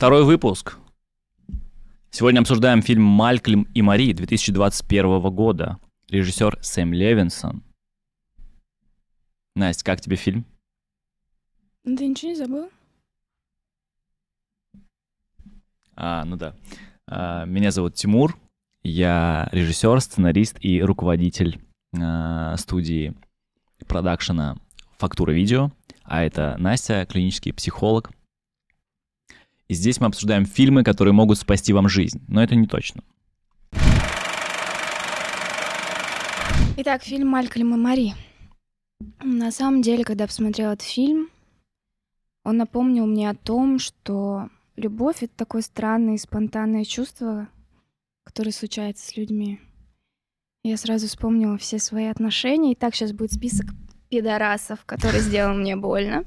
Второй выпуск. Сегодня обсуждаем фильм «Малькольм и Мари» 2021 года. Режиссер Сэм Левинсон. Настя, как тебе фильм? Ну, Ты ничего не забыл? А, ну да. А, меня зовут Тимур. Я режиссер, сценарист и руководитель а, студии продакшена «Фактура видео». А это Настя, клинический психолог. И здесь мы обсуждаем фильмы, которые могут спасти вам жизнь. Но это не точно. Итак, фильм «Малькольм и Мари». На самом деле, когда я посмотрела этот фильм, он напомнил мне о том, что любовь — это такое странное и спонтанное чувство, которое случается с людьми. Я сразу вспомнила все свои отношения. И так сейчас будет список пидорасов, который сделал мне больно.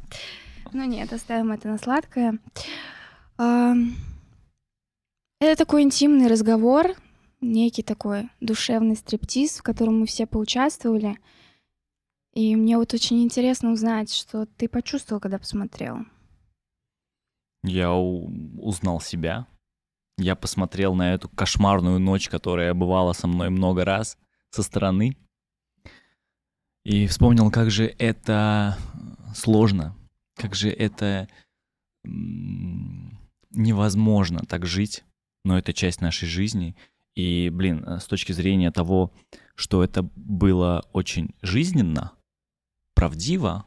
Но нет, оставим это на сладкое. Это такой интимный разговор, некий такой душевный стриптиз, в котором мы все поучаствовали. И мне вот очень интересно узнать, что ты почувствовал, когда посмотрел. Я узнал себя. Я посмотрел на эту кошмарную ночь, которая бывала со мной много раз со стороны. И вспомнил, как же это сложно, как же это невозможно так жить, но это часть нашей жизни. И, блин, э, с точки зрения того, что это было очень жизненно, правдиво,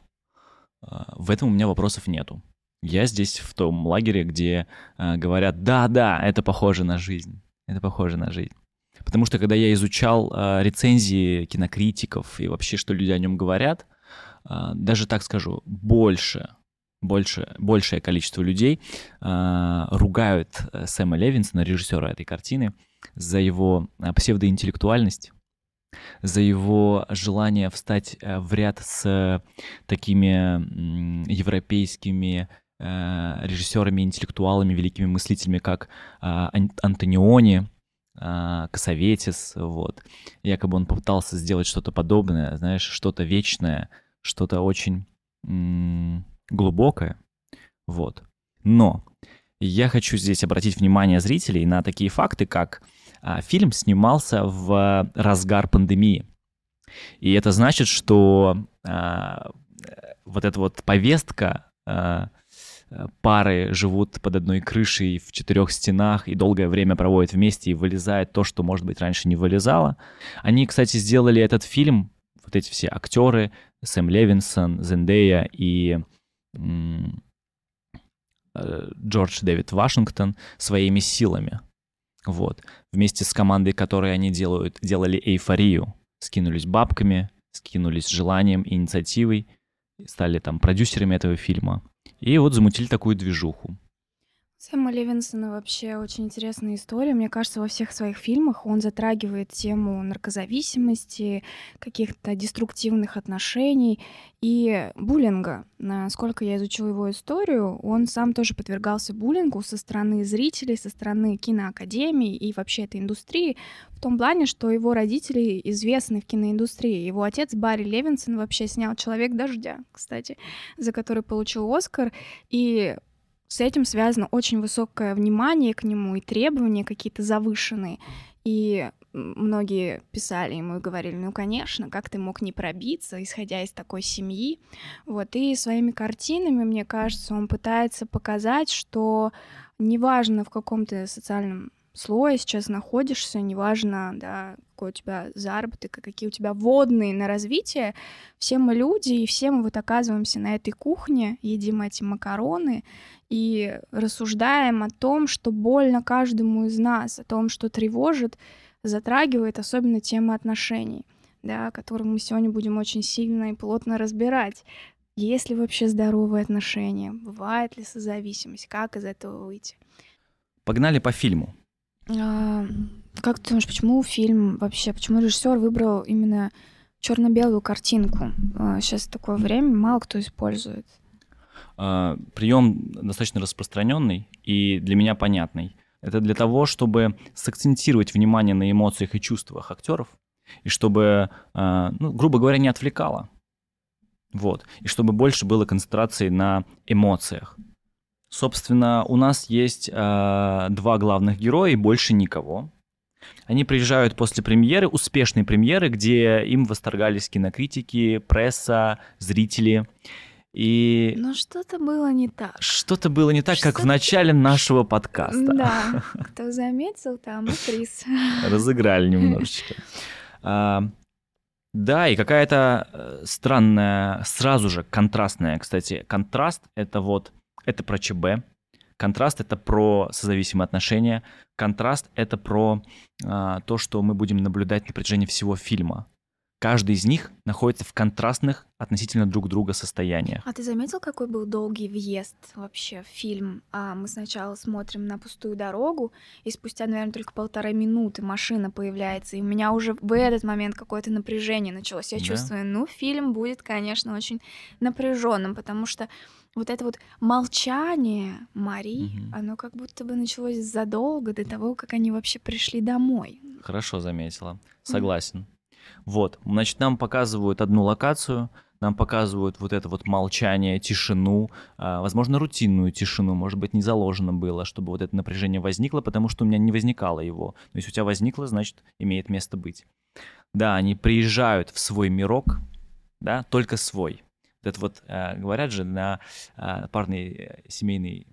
э, в этом у меня вопросов нету. Я здесь в том лагере, где э, говорят, да-да, это похоже на жизнь, это похоже на жизнь. Потому что когда я изучал рецензии кинокритиков и вообще, что люди о нем говорят, даже так скажу, больше, больше, большее количество людей э, ругают Сэма Левинсона, режиссера этой картины, за его э, псевдоинтеллектуальность, за его желание встать э, в ряд с такими европейскими э, режиссерами, интеллектуалами, великими мыслителями, как э, Ан- Антониони, Косоветис, вот. Якобы он попытался сделать что-то подобное, знаешь, что-то вечное, что-то очень глубокое, вот. Но я хочу здесь обратить внимание зрителей на такие факты, как а, фильм снимался в разгар пандемии. И это значит, что а, вот эта вот повестка а, пары живут под одной крышей в четырех стенах и долгое время проводят вместе и вылезает то, что, может быть, раньше не вылезало. Они, кстати, сделали этот фильм, вот эти все актеры, Сэм Левинсон, Зендея и Джордж Дэвид Вашингтон своими силами. Вот. Вместе с командой, которой они делают, делали эйфорию. Скинулись бабками, скинулись желанием, инициативой, стали там продюсерами этого фильма. И вот замутили такую движуху. Сэма Левинсона вообще очень интересная история. Мне кажется, во всех своих фильмах он затрагивает тему наркозависимости, каких-то деструктивных отношений и буллинга. Насколько я изучила его историю, он сам тоже подвергался буллингу со стороны зрителей, со стороны киноакадемии и вообще этой индустрии, в том плане, что его родители известны в киноиндустрии. Его отец Барри Левинсон вообще снял «Человек дождя», кстати, за который получил Оскар, и с этим связано очень высокое внимание к нему и требования какие-то завышенные. И многие писали ему и говорили, ну, конечно, как ты мог не пробиться, исходя из такой семьи. Вот, и своими картинами, мне кажется, он пытается показать, что неважно, в каком ты социальном слое сейчас находишься, неважно, да, какой у тебя заработок, какие у тебя водные на развитие, все мы люди, и все мы вот оказываемся на этой кухне, едим эти макароны, и рассуждаем о том, что больно каждому из нас, о том, что тревожит, затрагивает особенно тема отношений, да, которую мы сегодня будем очень сильно и плотно разбирать. Есть ли вообще здоровые отношения? Бывает ли созависимость? Как из этого выйти? Погнали по фильму. А, как ты думаешь, почему фильм вообще, почему режиссер выбрал именно черно-белую картинку? Сейчас такое время мало кто использует. А, Прием достаточно распространенный и для меня понятный. Это для того, чтобы сакцентировать внимание на эмоциях и чувствах актеров, и чтобы, а, ну, грубо говоря, не отвлекало. Вот. И чтобы больше было концентрации на эмоциях. Собственно, у нас есть э, два главных героя и больше никого. Они приезжают после премьеры, успешной премьеры, где им восторгались кинокритики, пресса, зрители. И Но что-то было не так. что-то было не так, как в начале нашего подкаста. Да, кто заметил, там и приз. Разыграли немножечко. А, Да, и какая-то э, странная, сразу же контрастная, кстати, контраст — это вот, это про ЧБ, контраст — это про созависимые отношения, контраст — это про а, то, что мы будем наблюдать на протяжении всего фильма. Каждый из них находится в контрастных относительно друг друга состояниях. А ты заметил, какой был долгий въезд вообще в фильм? А мы сначала смотрим на пустую дорогу, и спустя, наверное, только полторы минуты машина появляется, и у меня уже в этот момент какое-то напряжение началось. Я Да? чувствую, ну, фильм будет, конечно, очень напряженным, потому что вот это вот молчание Мари, Мгм. оно как будто бы началось задолго до того, как они вообще пришли домой. Хорошо заметила. Согласен. Вот, значит, нам показывают одну локацию, нам показывают вот это вот молчание, тишину, а, возможно, рутинную тишину, может быть, не заложено было, чтобы вот это напряжение возникло, потому что у меня не возникало его. Но если у тебя возникло, значит, имеет место быть. Да, они приезжают в свой мирок, да, только свой. Вот это вот, а, говорят же, на а, парной э, семейной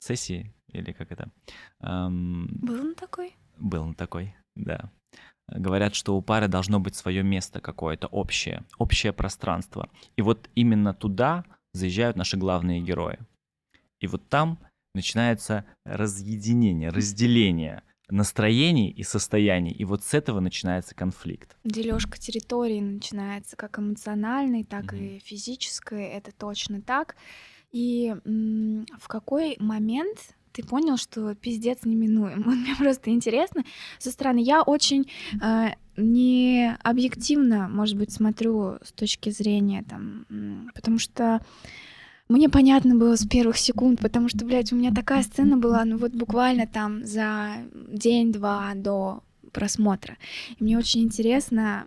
сессии, или как это, Был он такой? был он такой, да. Говорят, что у пары должно быть свое место какое-то общее, общее пространство. И вот именно туда заезжают наши главные герои. И вот там начинается разъединение, разделение настроений и состояний. И вот с этого начинается конфликт. Дележка территории начинается как эмоциональной, так Мгм. и физической, это точно так. И в какой момент ты понял, что пиздец неминуем? Вот Мне просто интересно. Со стороны я очень э, не объективно, может быть, смотрю с точки зрения там, потому что мне понятно было с первых секунд, потому что, блядь, у меня такая сцена была, ну вот буквально там за день-два до просмотра. И мне очень интересно,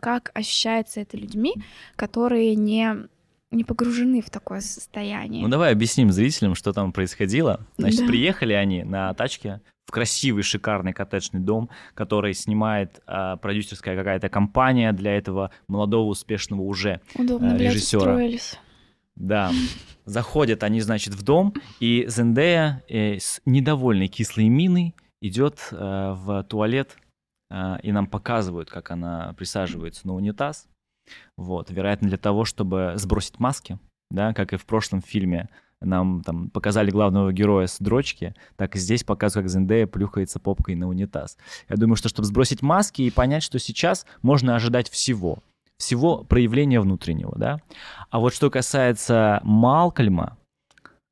как ощущается это людьми, которые не, не погружены в такое состояние. Ну давай объясним зрителям, что там происходило. Значит, Да. приехали они на тачке в красивый, шикарный коттеджный дом, который снимает а, продюсерская какая-то компания для этого молодого, успешного уже Удобно, э, режиссера. устроились. Да. Заходят они, значит, в дом, и Зендея э, с недовольной кислой миной идет э, в туалет, э, и нам показывают, как она присаживается на унитаз. Вот, вероятно, для того, чтобы сбросить маски, да, как и в прошлом фильме нам там показали главного героя с дрочки, так и здесь показывают, как Зендея плюхается попкой на унитаз. Я думаю, что чтобы сбросить маски и понять, что сейчас можно ожидать всего, всего проявления внутреннего, да. А вот что касается Малкольма,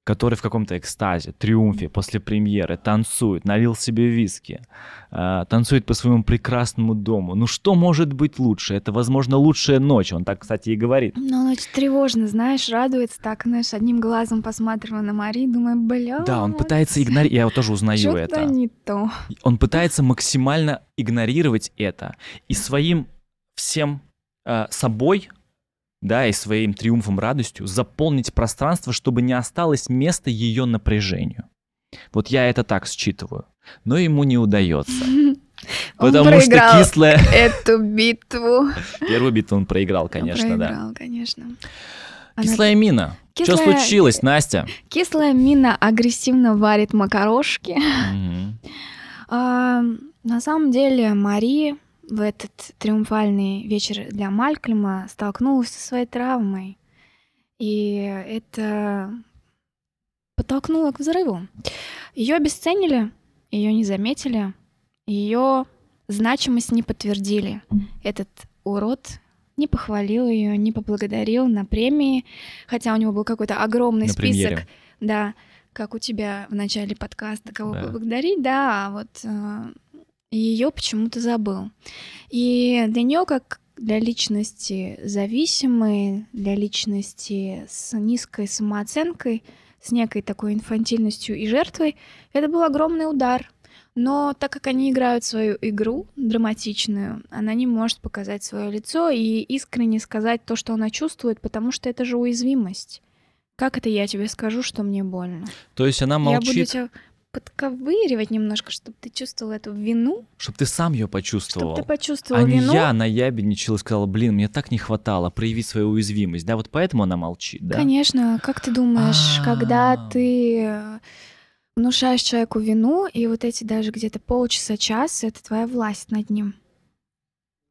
который в каком-то экстазе, триумфе после премьеры танцует, налил себе виски, э, танцует по своему прекрасному дому. Ну что может быть лучше? Это, возможно, лучшая ночь. Он так, кстати, и говорит. Ну, он очень тревожно, знаешь, радуется так, знаешь, одним глазом посматривая на Мари, думаю, бля. Да, он пытается игнорировать, я вот тоже узнаю Что-то это. не то. Он пытается максимально игнорировать это и своим всем э, собой, да, и своим триумфом, радостью заполнить пространство, чтобы не осталось места ее напряжению. Вот я это так считываю. Но ему не удается. Он Потому что проиграл кислая... эту битву. Первую битву он проиграл, конечно, да. Проиграл, конечно. Она- Кислая мина. Что Кислая- случилось, Настя? Кислая мина агрессивно варит макарошки. Мгм. А, на самом деле Мари в этот триумфальный вечер для Малькольма столкнулась со своей травмой. И это подтолкнуло к взрыву. Ее обесценили, ее не заметили, ее значимость не подтвердили. Этот урод не похвалил ее, не поблагодарил на премии, хотя у него был какой-то огромный На список. премьере. Да, как у тебя в начале подкаста, кого Да. поблагодарить, да, а вот ее почему-то забыл. И для нее, как для личности зависимой, для личности с низкой самооценкой, с некой такой инфантильностью и жертвой, это был огромный удар. Но так как они играют свою игру драматичную, она не может показать свое лицо и искренне сказать то, что она чувствует, потому что это же уязвимость. Как это я тебе скажу, что мне больно? То есть она Я буду молчит, тебя подковыривать немножко, чтобы ты чувствовал эту вину, чтобы ты сам ее чтобы почувствовал. ты почувствовал А не вину. я наябедничал и сказал, блин, мне так не хватало проявить свою уязвимость. Да, вот поэтому она молчит, да? Конечно, как ты думаешь, когда А. ты э, внушаешь человеку вину, и вот эти даже где-то полчаса, час, это твоя власть над ним.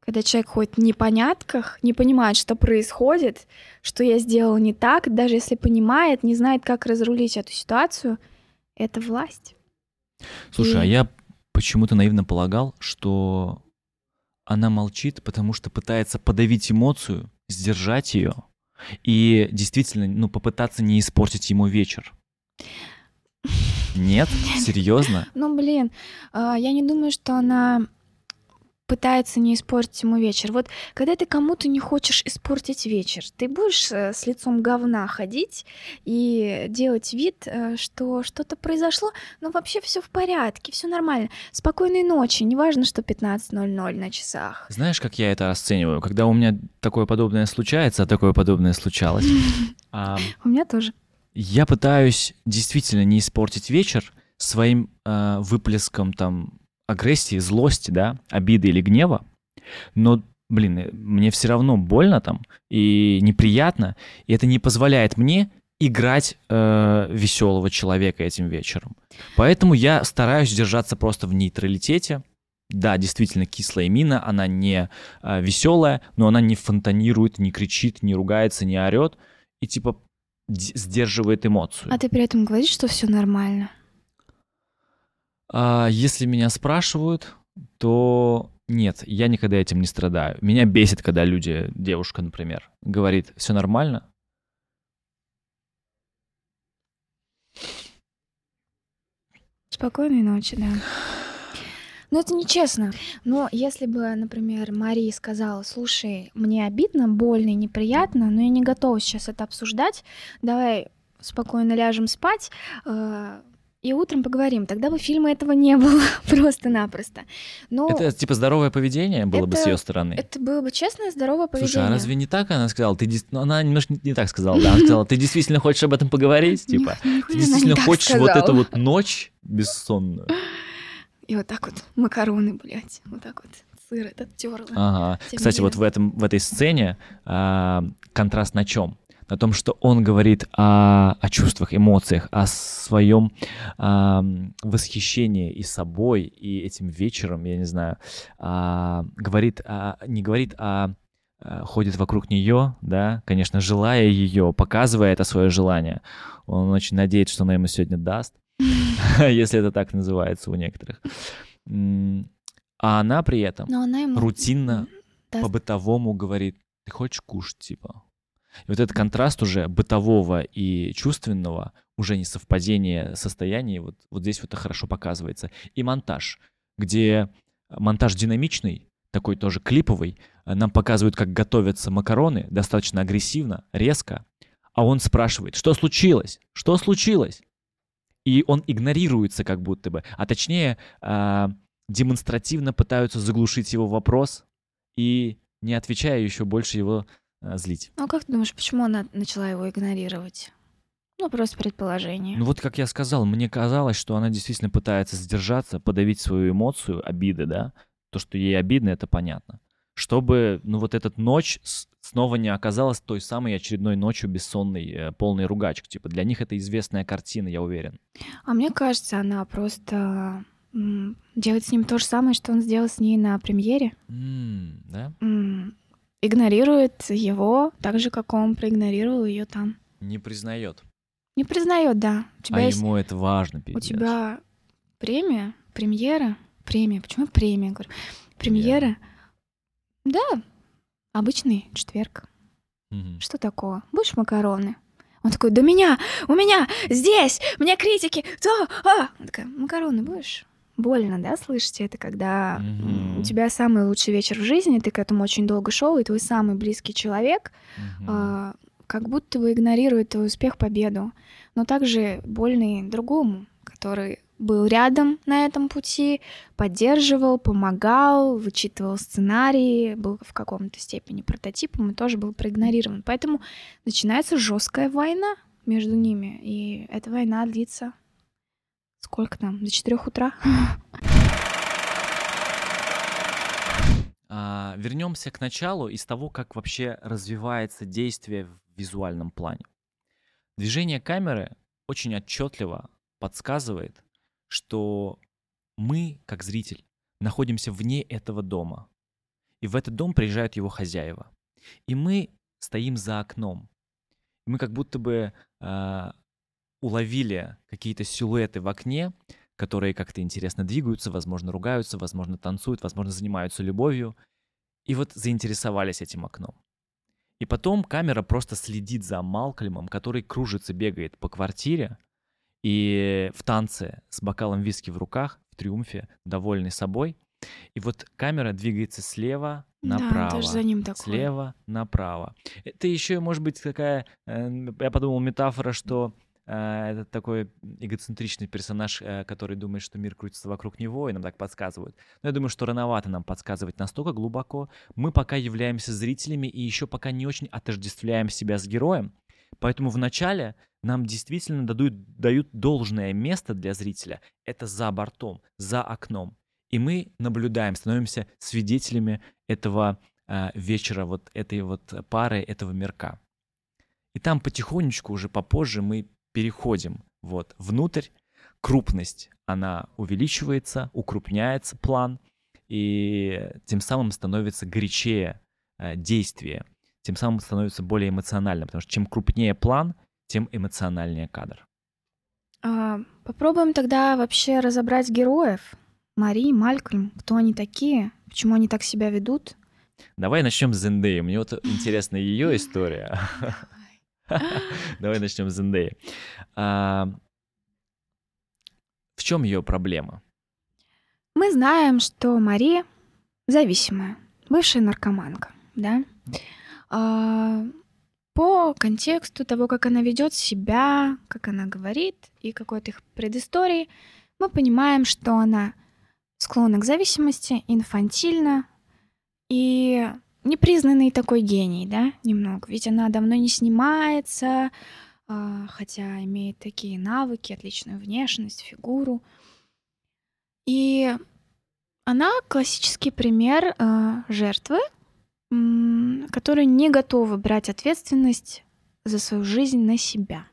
Когда человек ходит в непонятках, не понимает, что происходит, что я сделал не так, даже если понимает, не знает, как разрулить эту ситуацию, это власть. Слушай, а И- я почему-то наивно полагал, что она молчит, потому что пытается подавить эмоцию, сдержать ее и действительно, ну, попытаться не испортить ему вечер. Нет? Серьезно? Ну, блин, а, я не думаю, что она пытается не испортить ему вечер. Вот когда ты кому-то не хочешь испортить вечер, ты будешь э, с лицом говна ходить и делать вид, э, что что-то произошло, но вообще все в порядке, все нормально. Спокойной ночи, неважно, что 15.00 на часах. Знаешь, как я это расцениваю? Когда у меня такое подобное случается, а такое подобное случалось, а, У меня тоже. я пытаюсь действительно не испортить вечер своим э, выплеском там агрессии, злости, да, обиды или гнева, но, блин, э, мне все равно больно там и неприятно, и это не позволяет мне играть веселого человека этим вечером. Поэтому я стараюсь держаться просто в нейтралитете. Да, действительно, кислая мина, она не веселая, но она не фонтанирует, не кричит, не ругается, не орет и типа сдерживает эмоцию. А ты при этом говоришь, что все нормально. А, если меня спрашивают, то нет, я никогда этим не страдаю. Меня бесит, когда люди, девушка, например, говорит, все нормально. Спокойной ночи, да. Ну, это нечестно. Но если бы, например, Мария сказала, слушай, мне обидно, больно и неприятно, но я не готова сейчас это обсуждать, давай спокойно ляжем спать, э, и утром поговорим. Тогда бы фильма этого не было просто-напросто. Но это... Это типа здоровое поведение было бы с это- ее стороны. было бы честное, здоровое поведение. Слушай, а разве не так она сказала? Ты дес- ну, она немножко не, так сказала, да? Она сказала, ты действительно хочешь об этом поговорить? Типа, ты действительно хочешь вот эту вот ночь бессонную? И вот так вот макароны, блядь, вот так вот сыр этот терла. Ага. Кстати, вот в этом в этой сцене а, контраст на чем? На том, что он говорит о, о чувствах, эмоциях, о своем а, восхищении и собой, и этим вечером, я не знаю, а, говорит, а, не говорит, а ходит вокруг нее, да, конечно, желая ее, показывая это свое желание. Он очень надеется, что она ему сегодня даст, если это так называется у некоторых. А она при этом рутинно по-бытовому говорит, ты хочешь кушать, типа. И вот этот контраст уже бытового и чувственного, уже не совпадение состояний, вот, вот здесь вот это хорошо показывается. И монтаж, где монтаж динамичный, такой тоже клиповый, э, нам показывают, как готовятся макароны, достаточно агрессивно, резко, а он спрашивает, что случилось? Что случилось? И он игнорируется как будто бы, а точнее а, демонстративно пытаются заглушить его вопрос и, не отвечая, еще больше его злить. Ну, как ты думаешь, почему она начала его игнорировать? Ну, просто предположение. Ну вот, как я сказал, мне казалось, что она действительно пытается сдержаться, подавить свою эмоцию обиды, да? То, что ей обидно, это понятно. Чтобы, ну вот эта ночь снова не оказалась той самой очередной ночью бессонной, э, полной ругачек. Типа для них это известная картина, я уверен. А мне кажется, она просто м, делает с ним то же самое, что он сделал с ней на премьере. М, да? М, Игнорирует его так же, как он проигнорировал ее там. Не признает. Не признает, да. У тебя А есть ему это важно, у пиздец. тебя премия, премьера, премия. Почему премия говорю? Премьера. Да, обычный четверг. Мгм. Что такого? Будешь макароны? Он такой, да меня, у меня, здесь, мне критики, то, а. Она такая, макароны будешь? Больно, да, слышите? Это когда Мгм. у тебя самый лучший вечер в жизни, ты к этому очень долго шел, и твой самый близкий человек Мгм. а, как будто бы игнорирует твой успех, победу. Но также больно и другому, который был рядом на этом пути, поддерживал, помогал, вычитывал сценарии, был в каком-то степени прототипом и тоже был проигнорирован. Поэтому начинается жесткая война между ними. И эта война длится сколько там, до 4 утра. А, вернемся к началу из того, как вообще развивается действие в визуальном плане. Движение камеры очень отчетливо подсказывает, что мы, как зритель, находимся вне этого дома. И в этот дом приезжают его хозяева. И мы стоим за окном. Мы как будто бы э, уловили какие-то силуэты в окне, которые как-то интересно двигаются, возможно, ругаются, возможно, танцуют, возможно, занимаются любовью. И вот заинтересовались этим окном. И потом камера просто следит за Малкольмом, который кружится, бегает по квартире и в танце с бокалом виски в руках, в триумфе, довольный собой. И вот камера двигается слева направо, Да, за ним такое. слева направо. Это еще может быть такая, э, я подумал, метафора, что это такой эгоцентричный персонаж, э, который думает, что мир крутится вокруг него, и нам так подсказывают. Но я думаю, что рановато нам подсказывать настолько глубоко. Мы пока являемся зрителями и еще пока не очень отождествляем себя с героем. Поэтому в начале нам действительно дадут, дают должное место для зрителя. Это за бортом, за окном. И мы наблюдаем, становимся свидетелями этого э, вечера, вот этой вот пары, этого мирка. И там потихонечку уже попозже мы переходим вот внутрь. Крупность, она увеличивается, укрупняется план, и тем самым становится горячее э, действие, тем самым становится более эмоциональным, потому что чем крупнее план, тем эмоциональнее кадр. А, попробуем тогда вообще разобрать героев. Мари, Малькольм, кто они такие, почему они так себя ведут. Давай начнем с Зендеи. Мне вот интересна ее история. Давай начнем с Зендеи. А, в чем ее проблема? Мы знаем, что Мари зависимая, бывшая наркоманка, да? А, по контексту того, как она ведет себя, как она говорит и какой-то их предыстории, мы понимаем, что она склонна к зависимости, инфантильна и непризнанный такой гений, да, немного. Ведь она давно не снимается, а, хотя имеет такие навыки, отличную внешность, фигуру. И она классический пример а, жертвы, которая не готова брать ответственность за свою жизнь на себя.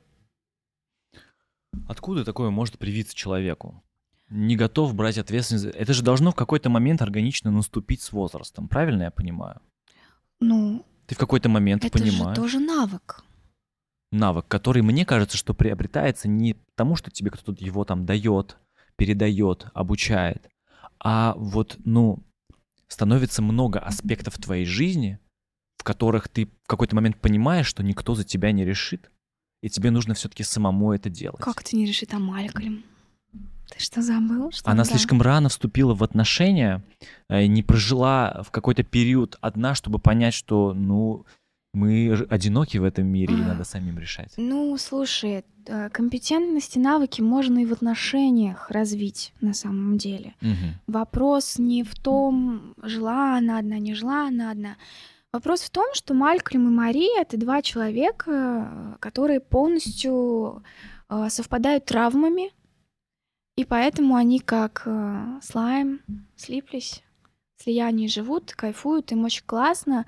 Откуда такое может привиться человеку? Не готов брать ответственность. Это же должно в какой-то момент органично наступить с возрастом, правильно я понимаю? Ну, Ты в какой-то момент это понимаешь же тоже навык. навык, который, мне кажется, что приобретается не потому, что тебе кто-то его там дает, передает, обучает, а вот, ну, становится много аспектов твоей жизни, в которых ты в какой-то момент понимаешь, что никто за тебя не решит, и тебе нужно все-таки самому это делать. Как это не решит, а Малькольм? Ты что, забыл? Что Она да. слишком рано вступила в отношения, э, не прожила в какой-то период одна, чтобы понять, что, ну, мы одиноки в этом мире, и надо самим решать. Ну, слушай, э, компетентности, навыки можно и в отношениях развить на самом деле. Мгм. Вопрос не в том, жила она одна, не жила она одна. Вопрос в том, что Малькольм и Мария — это два человека, э, которые полностью совпадают травмами, и поэтому они как э, слайм слиплись, в слиянии живут, кайфуют, им очень классно,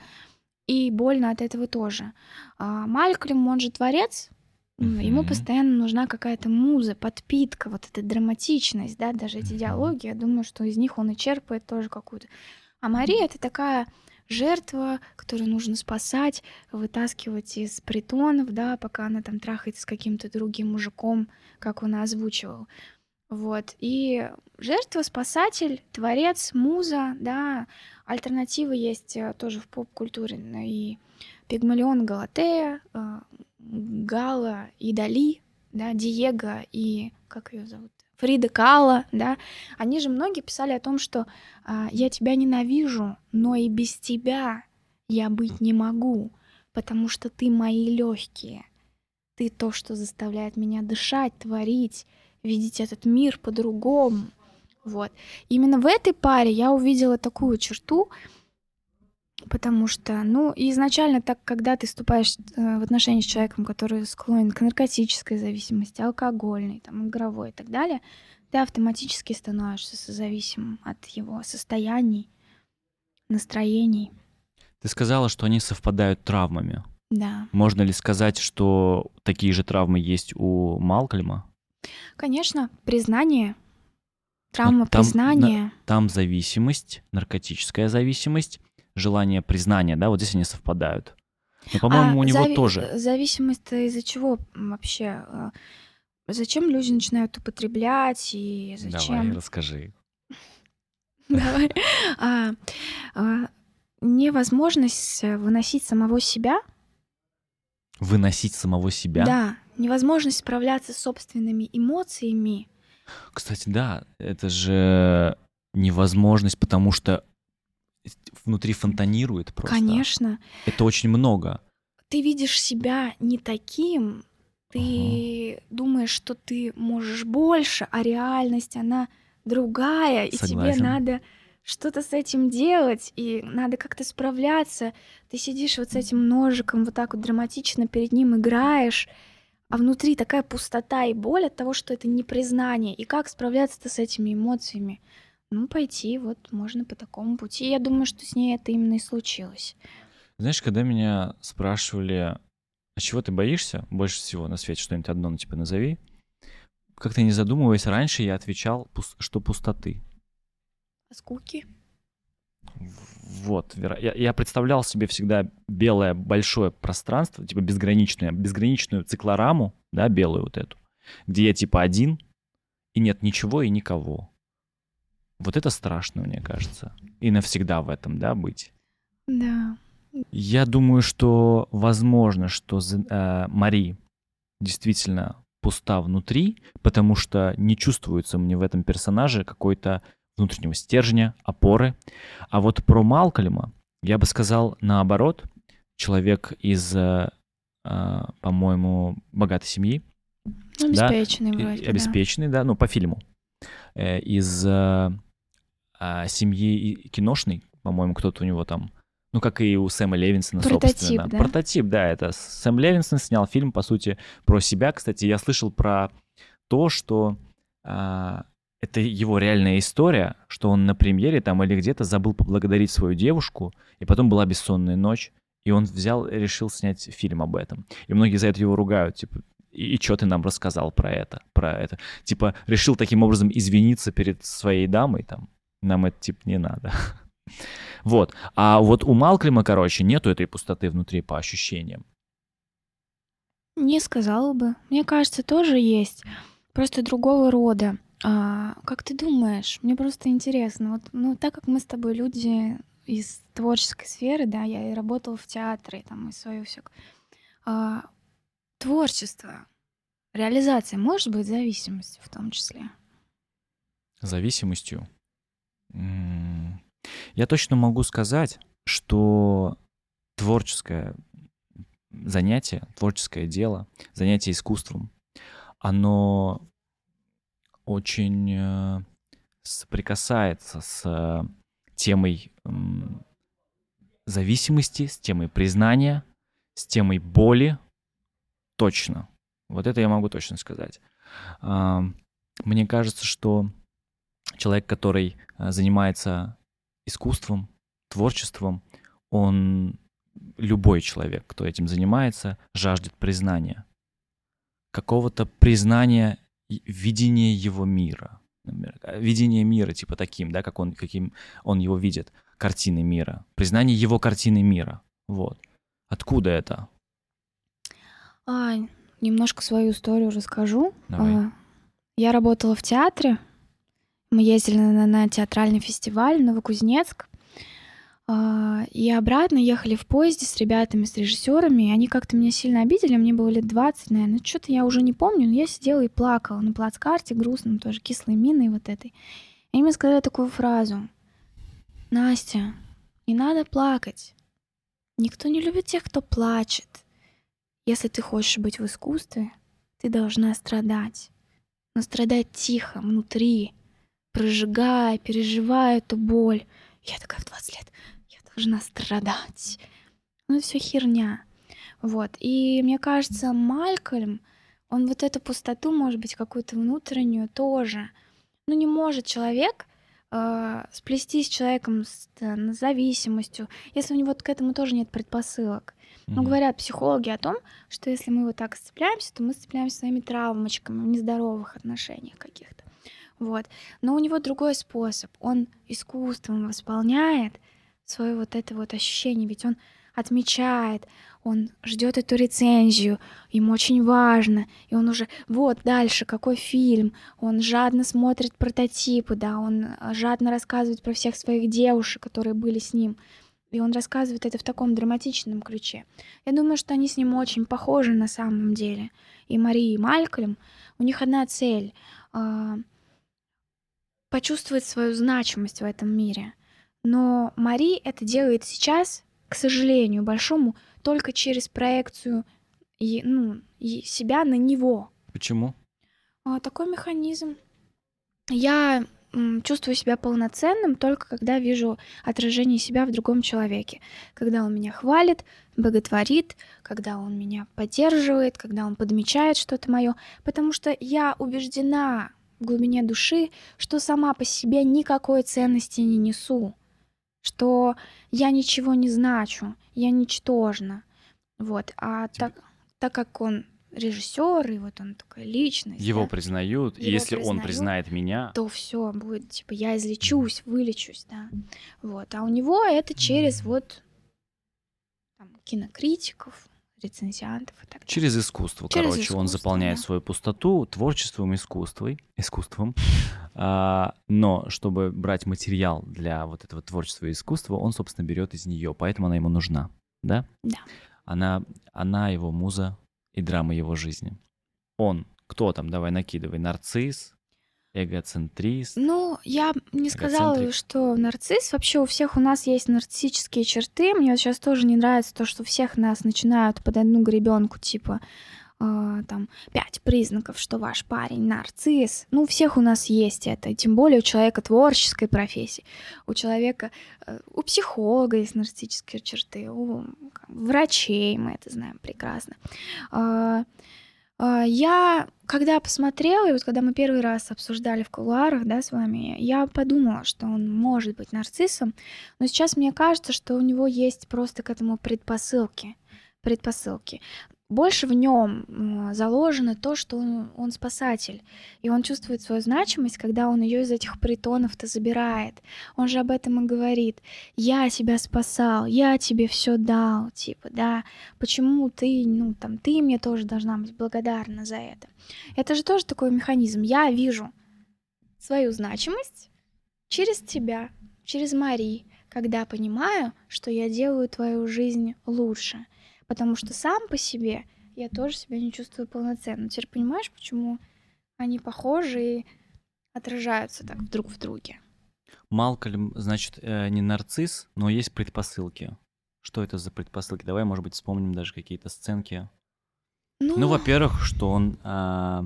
и больно от этого тоже. А Малькольм, он же творец, м, ему постоянно нужна какая-то муза, подпитка, вот эта драматичность, да, даже эти диалоги, я думаю, что из них он и черпает тоже какую-то. А Мария — это такая жертва, которую нужно спасать, вытаскивать из притонов, да, пока она там трахается с каким-то другим мужиком, как он озвучивал. Вот. И жертва, спасатель, творец, муза, да. Альтернативы есть э, тоже в поп-культуре. И Пигмалион Галатея, э, Гала и Дали, да, Диего и... Как ее зовут? Фрида Кала, да. Они же многие писали о том, что а, я тебя ненавижу, но и без тебя я быть не могу, потому что ты мои легкие. Ты то, что заставляет меня дышать, творить, видеть этот мир по-другому. Вот. Именно в этой паре я увидела такую черту, Потому что, ну, изначально так, когда ты вступаешь э, в отношения с человеком, который склонен к наркотической зависимости, алкогольной, там, игровой и так далее, ты автоматически становишься созависимым от его состояний, настроений. Ты сказала, что они совпадают травмами. Да. Можно ли сказать, что такие же травмы есть у Малкольма? Конечно, признание, травма там, признания. на- там зависимость, наркотическая зависимость, желание признания, да, вот здесь они совпадают. Но, по-моему, А у него зави- тоже. Зависимость-то из-за чего вообще? А, Зачем люди начинают употреблять и Давай, зачем? расскажи. Давай. А, а, Невозможность э, выносить самого себя. Выносить самого себя. Да. Невозможность справляться с собственными эмоциями. Кстати, да, это же невозможность, потому что внутри фонтанирует просто. Конечно. Это очень много. Ты видишь себя не таким, ты думаешь, что ты можешь больше, а реальность, она другая, и Согласен. тебе надо что-то с этим делать, и надо как-то справляться. Ты сидишь вот с этим ножиком, вот так вот драматично перед ним играешь, а внутри такая пустота и боль от того, что это не признание. И как справляться-то с этими эмоциями? Ну, пойти вот можно по такому пути. Я думаю, что с ней это именно и случилось. Знаешь, когда меня спрашивали, а чего ты боишься больше всего на свете, что-нибудь одно, ну, типа, назови, как-то не задумываясь, раньше я отвечал, что пустоты. А скуки? Вот, я, я представлял себе всегда белое большое пространство, типа безграничное, безграничную циклораму, да, белую вот эту, где я типа один, и нет ничего и никого. Вот это страшно, мне кажется. И навсегда в этом, да, быть. Да. Я думаю, что возможно, что э, Мари действительно пуста внутри, потому что не чувствуется мне в этом персонаже какой-то внутреннего стержня, опоры. А вот про Малкольма я бы сказал наоборот. Человек из, э, э, по-моему, богатой семьи, Да, обеспеченный и- вроде, да. обеспеченный, да, ну, по фильму, Э, из семьи киношной, по-моему, кто-то у него там, ну, как и у Сэма Левинсона, Прототип, собственно. да? Прототип, да, это Сэм Левинсон снял фильм, по сути, про себя. Кстати, я слышал про то, что а, это его реальная история, что он на премьере там или где-то забыл поблагодарить свою девушку, и потом была бессонная ночь, и он взял и решил снять фильм об этом. И многие за это его ругают, типа, и, что ты нам рассказал про это, про это? Типа, решил таким образом извиниться перед своей дамой, там, нам это, типа, не надо. Вот. А вот у Малклима, короче, нету этой пустоты внутри по ощущениям. Не сказала бы. Мне кажется, тоже есть. Просто другого рода. А, как ты думаешь? Мне просто интересно. Вот, ну, так как мы с тобой люди из творческой сферы, да, я и работала в театре, там, и все. А, творчество, реализация может быть зависимостью в том числе. Зависимостью. Я точно могу сказать, что творческое занятие, творческое дело, занятие искусством, оно очень э, соприкасается с э, темой зависимости, с темой признания, с темой боли. Точно. Вот это я могу точно сказать. А, Мне кажется, что человек, который э, занимается искусством, творчеством, он любой человек, кто этим занимается, жаждет признания. Какого-то признания и видения его мира. например. Э, Видение мира, типа таким, да, как он, каким он его видит, картины мира. Признание его картины мира. Вот. Откуда это? А, немножко свою историю расскажу. Давай. А, Я работала в театре. Мы ездили на, на театральный фестиваль в Новокузнецк. А, И обратно ехали в поезде с ребятами, с режиссерами. Они как-то меня сильно обидели. Мне было лет 20, наверное. Что-то я уже не помню, но я сидела и плакала на плацкарте, грустным, тоже кислой миной вот этой. И мне сказали такую фразу. Настя, не надо плакать. Никто не любит тех, кто плачет. Если ты хочешь быть в искусстве, ты должна страдать. Но страдать тихо, внутри, прожигая, переживая эту боль. Я такая в 20 лет. Должна страдать. Ну, все херня. Вот. И мне кажется, Малькольм, он вот эту пустоту, может быть, какую-то внутреннюю тоже. Ну, не может человек э, сплестись с человеком с да, зависимостью, если у него к этому тоже нет предпосылок. Но говорят психологи о том, что если мы вот так сцепляемся, то мы сцепляемся своими травмочками в нездоровых отношениях каких-то. Вот. Но у него другой способ. Он искусством восполняет свое вот это вот ощущение, ведь он отмечает, он ждет эту рецензию, ему очень важно, и он уже вот дальше какой фильм, он жадно смотрит прототипы, да, он жадно рассказывает про всех своих девушек, которые были с ним, и он рассказывает это в таком драматичном ключе. Я думаю, что они с ним очень похожи на самом деле. И Мария, и Малькольм, у них одна цель э, — почувствовать свою значимость в этом мире. Но Мари это делает сейчас, к сожалению, большому, только через проекцию и, ну, и себя на него. Почему? А, такой механизм. Я чувствую себя полноценным только когда вижу отражение себя в другом человеке. Когда он меня хвалит, боготворит, когда он меня поддерживает, когда он подмечает что-то мое. Потому что я убеждена в глубине души, что сама по себе никакой ценности не несу. Что я ничего не значу, я ничтожна. Вот. А так, так как он режиссер, и вот он такая личность. Его да? признают, и если признают, он признает меня, то все будет типа я излечусь, вылечусь, да. Вот. А у него это через вот там, кинокритиков, рецензиантов и так далее. Через искусство, через короче, искусство, он заполняет да. свою пустоту творчеством, искусством, искусством. А, но чтобы брать материал для вот этого творчества и искусства, он, собственно, берет из нее, поэтому она ему нужна, да? Да. Она, она его муза, и драмы его жизни. Он, кто там, давай накидывай, нарцисс, эгоцентрист. Ну, я не сказала, что нарцисс. Вообще у всех у нас есть нарциссические черты. Мне вот сейчас тоже не нравится то, что всех нас начинают под одну гребенку, типа э, там пять признаков, что ваш парень нарцисс. Ну, у всех у нас есть это, тем более у человека творческой профессии, у человека, э, у психолога есть нарциссические черты, у врачей мы это знаем прекрасно. Э, я, когда посмотрела, и вот когда мы первый раз обсуждали в кулуарах, да, с вами, я подумала, что он может быть нарциссом, но сейчас мне кажется, что у него есть просто к этому предпосылки предпосылки больше в нем заложено то, что он, он спасатель, и он чувствует свою значимость, когда он ее из этих притонов-то забирает. Он же об этом и говорит: "Я тебя спасал, я тебе все дал", типа, да. Почему ты, ну там, ты мне тоже должна быть благодарна за это. Это же тоже такой механизм. Я вижу свою значимость через тебя, через Мари, когда понимаю, что я делаю твою жизнь лучше потому что сам по себе я тоже себя не чувствую полноценно. Теперь понимаешь, почему они похожи и отражаются так друг в друге? Малкольм, значит, э, не нарцисс, но есть предпосылки. Что это за предпосылки? Давай, может быть, вспомним даже какие-то сценки. Ну, ну во-первых, что он э,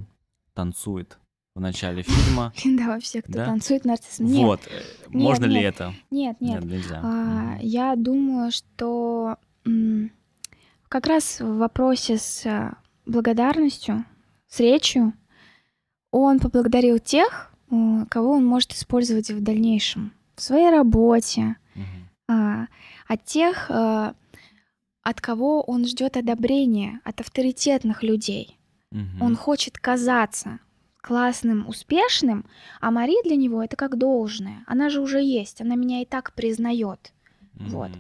танцует в начале фильма. Да, вообще, кто да? танцует нарцисс. Нет. Вот, э, можно нет, ли нет. это? Нет, нет. нет нельзя. А, я думаю, что как раз в вопросе с э, благодарностью, с речью, он поблагодарил тех, э, кого он может использовать в дальнейшем в своей работе, mm-hmm. от тех, э, от кого он ждет одобрения, от авторитетных людей. Mm-hmm. Он хочет казаться классным, успешным, а Мари для него это как должное. Она же уже есть, она меня и так признает. Mm-hmm. Вот.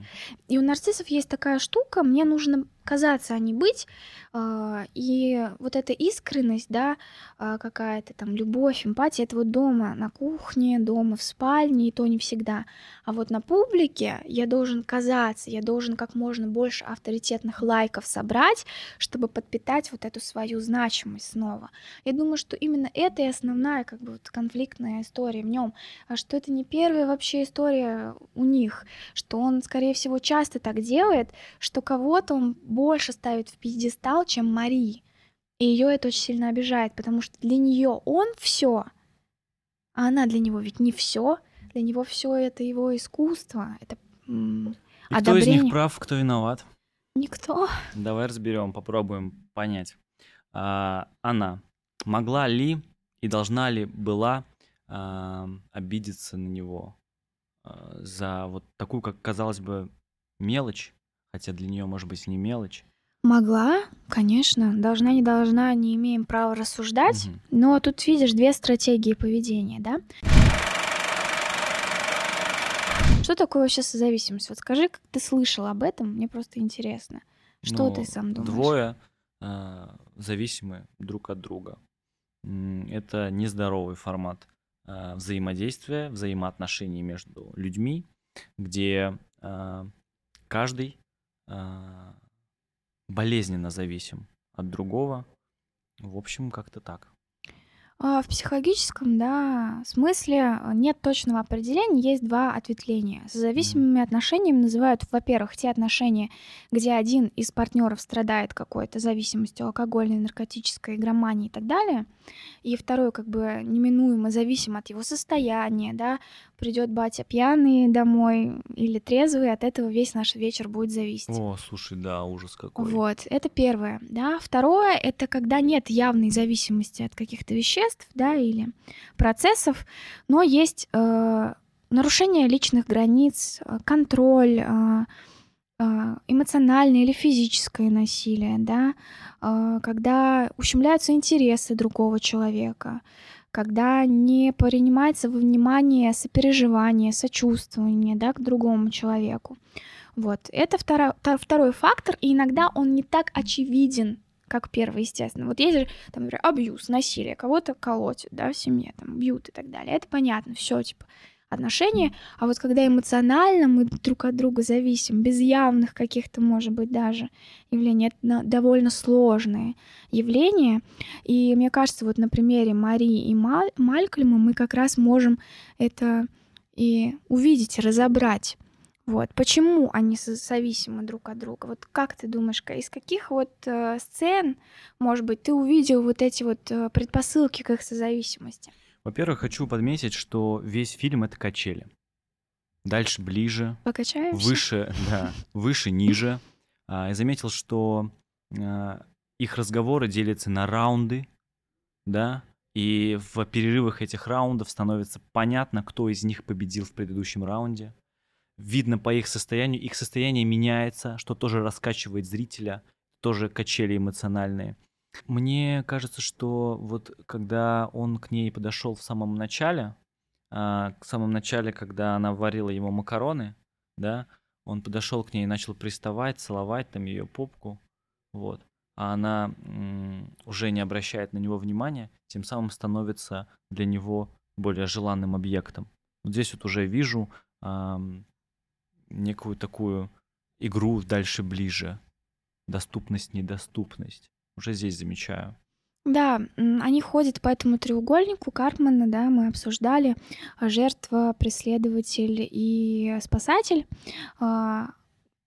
И у нарциссов есть такая штука, мне нужно казаться, а не быть. А, и вот эта искренность, да, а, какая-то там любовь, эмпатия, это вот дома, на кухне, дома, в спальне, и то не всегда. А вот на публике я должен казаться, я должен как можно больше авторитетных лайков собрать, чтобы подпитать вот эту свою значимость снова. Я думаю, что именно это и основная как бы вот конфликтная история в нем, а что это не первая вообще история у них, что он, скорее всего, часто так делает, что кого-то он больше ставит в пьедестал, чем Мари. И ее это очень сильно обижает, потому что для нее он все, а она для него ведь не все. Для него все это его искусство, это И кто из них прав, кто виноват? Никто. Давай разберем, попробуем понять. А, она могла ли и должна ли была а, обидеться на него а, за вот такую, как казалось бы, мелочь, хотя для нее может быть не мелочь. Могла, конечно. Должна, не должна, не имеем права рассуждать. Мгм. Но тут видишь две стратегии поведения, да? Что такое вообще созависимость? Вот скажи, как ты слышал об этом, мне просто интересно. Что Ну, ты сам думаешь? Двое а, зависимы друг от друга. Это нездоровый формат а, взаимодействия, взаимоотношений между людьми, где а, каждый болезненно зависим от другого. В общем, как-то так. А, В психологическом, да, смысле э, нет точного определения, есть два ответвления. Созависимыми отношениями называют, во-первых, те отношения, где один из партнеров страдает какой-то зависимостью алкогольной, наркотической, игромании и так далее, и второй как бы неминуемо зависим от его состояния, да, придет батя пьяный домой или трезвый, от этого весь наш вечер будет зависеть. О, слушай, да, ужас какой. Вот, это первое, да. Второе, это когда нет явной зависимости от каких-то веществ, да, или процессов, но есть э, нарушение личных границ, э, контроль, э, э, эмоциональное или физическое насилие, да, э, когда ущемляются интересы другого человека, когда не принимается во внимание сопереживание, сочувствование, да, к другому человеку. Вот, это второ- второй фактор, и иногда он не так очевиден, как первый, естественно. Вот есть же, там, например, абьюз, насилие, кого-то колотят, да, в семье, там, бьют и так далее. Это понятно, все, типа, отношения. А вот когда эмоционально мы друг от друга зависим, без явных каких-то, может быть, даже явлений, это довольно сложные явления. И мне кажется, вот на примере Марии и Маль- Малькольма мы как раз можем это и увидеть, разобрать. Вот. Почему они зависимы друг от друга? Вот как ты думаешь, из каких вот э, сцен, может быть, ты увидел вот эти вот э, предпосылки к их созависимости? Во-первых, хочу подметить, что весь фильм это качели. Дальше ближе, Покачаемся? выше, да, выше, ниже. А, Я заметил, что а, их разговоры делятся на раунды, да, и в перерывах этих раундов становится понятно, кто из них победил в предыдущем раунде. Видно по их состоянию, их состояние меняется, что тоже раскачивает зрителя, тоже качели эмоциональные. Мне кажется, что вот когда он к ней подошел в самом начале, а, к самом начале, когда она варила ему макароны, да, он подошел к ней и начал приставать, целовать там ее попку, вот, а она уже не обращает на него внимания, тем самым становится для него более желанным объектом. Вот здесь вот уже вижу некую такую игру дальше-ближе, доступность-недоступность. Уже здесь замечаю. Да, они ходят по этому треугольнику Карпмана, да, мы обсуждали а, жертва, преследователь и спасатель. А,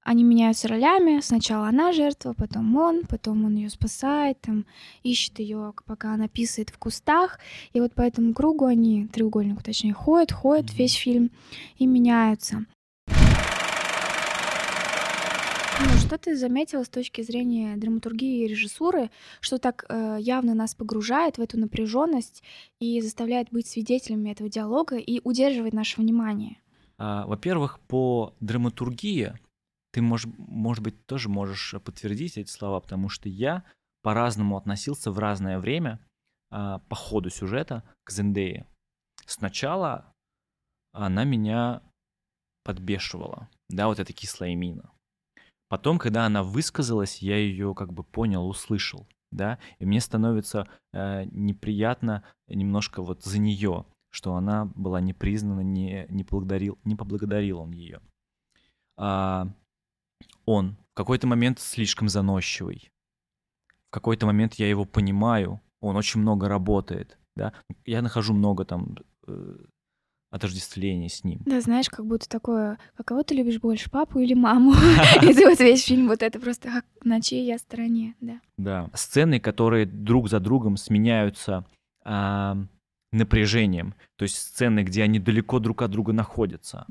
Они меняются ролями. Сначала она жертва, потом он, потом он ее спасает, там ищет ее, пока она писает в кустах. И вот по этому кругу они, треугольнику точнее, ходят, ходят весь фильм и меняются. Ну, что ты заметила с точки зрения драматургии и режиссуры, что так э, явно нас погружает в эту напряженность и заставляет быть свидетелями этого диалога и удерживает наше внимание? А, Во-первых, по драматургии ты, может, может быть, тоже можешь подтвердить эти слова, потому что я по-разному относился в разное время а, по ходу сюжета к Зендее. Сначала она меня подбешивала, да, вот эта кислая мина. Потом, когда она высказалась, я ее как бы понял, услышал, да, и мне становится э, неприятно немножко вот за нее, что она была не признана, не, не, благодарил, не поблагодарил он ее. А, он в какой-то момент слишком заносчивый. В какой-то момент я его понимаю, он очень много работает, да. Я нахожу много там э, отождествления с ним. Да, знаешь, как будто такое, а кого ты любишь больше, папу или маму? И ты вот весь фильм вот это просто как на чьей я стороне, да. Да. Сцены, которые друг за другом сменяются а, напряжением. То есть сцены, где они далеко друг от друга находятся.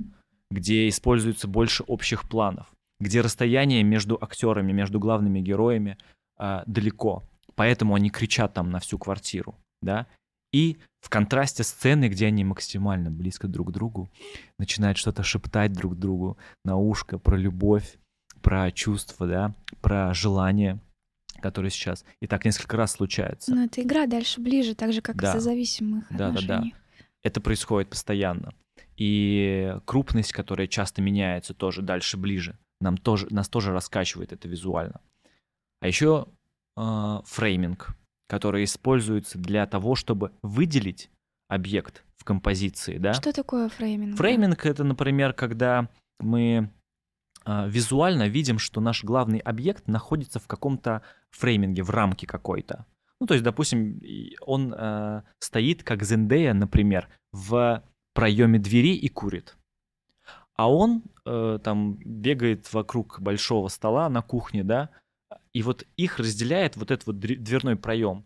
где используется больше общих планов, где расстояние между актерами, между главными героями э, далеко, поэтому они кричат там на всю квартиру, да, и в контрасте сцены, где они максимально близко друг к другу, начинают что-то шептать друг другу на ушко про любовь, про чувства, да, про желание, которое сейчас. И так несколько раз случается. Но это игра дальше ближе, так же, как да. и созависимых да, отношениях. Да, да. Это происходит постоянно. И крупность, которая часто меняется, тоже дальше ближе. Нам тоже, нас тоже раскачивает это визуально. А еще э, фрейминг который используется для того, чтобы выделить объект в композиции, да? Что такое фрейминг? Фрейминг это, например, когда мы э, визуально видим, что наш главный объект находится в каком-то фрейминге, в рамке какой-то. Ну, то есть, допустим, он э, стоит, как Зендея, например, в проеме двери и курит. А он э, там бегает вокруг большого стола на кухне, да, и вот их разделяет вот этот вот дверной проем.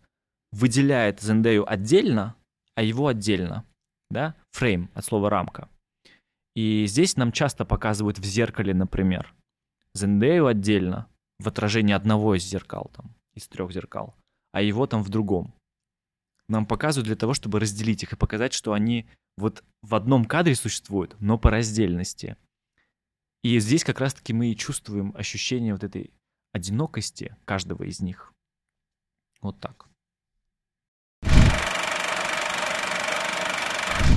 Выделяет Зендею отдельно, а его отдельно. Да? Фрейм от слова рамка. И здесь нам часто показывают в зеркале, например, Зендею отдельно, в отражении одного из зеркал, там, из трех зеркал, а его там в другом. Нам показывают для того, чтобы разделить их и показать, что они вот в одном кадре существуют, но по раздельности. И здесь как раз-таки мы и чувствуем ощущение вот этой одинокости каждого из них. Вот так.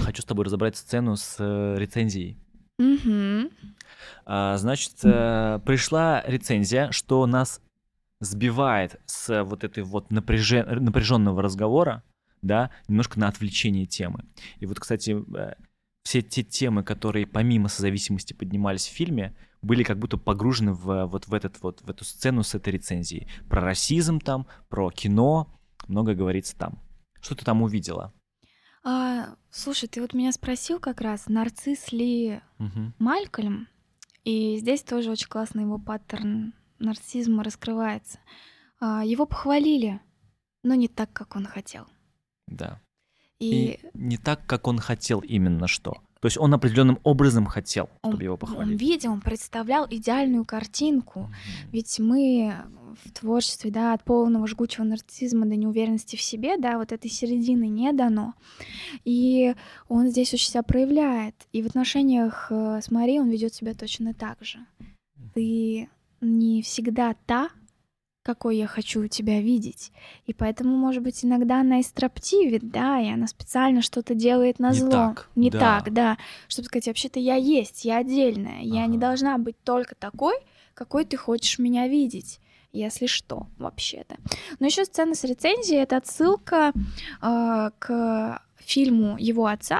Хочу с тобой разобрать сцену с э, рецензией. Mm-hmm. А, значит, э, пришла рецензия, что нас сбивает с вот этой вот напряжен... напряженного разговора, да, немножко на отвлечение темы. И вот, кстати, э, все те темы, которые помимо созависимости поднимались в фильме, были как будто погружены в, вот в, этот, вот, в эту сцену с этой рецензией. Про расизм там, про кино, много говорится там. Что ты там увидела? А, слушай, ты вот меня спросил как раз, нарцисс ли угу. Малькольм, и здесь тоже очень классно его паттерн нарциссизма раскрывается. А, его похвалили, но не так, как он хотел. Да. И... и не так, как он хотел именно что. То есть он определенным образом хотел, чтобы он, его похвалили. Он видел, он представлял идеальную картинку. Mm-hmm. Ведь мы в творчестве, да, от полного жгучего нарциссизма до неуверенности в себе, да, вот этой середины не дано. И он здесь очень себя проявляет. И в отношениях э, с Марией он ведет себя точно так же. Ты не всегда та, какой я хочу тебя видеть. И поэтому, может быть, иногда она и строптивит, да, и она специально что-то делает на зло. Не так, не да. так, да. Чтобы сказать, вообще-то я есть, я отдельная. Ага. Я не должна быть только такой, какой ты хочешь меня видеть если что, вообще-то. Но еще сцена с рецензией это отсылка э, к фильму его отца.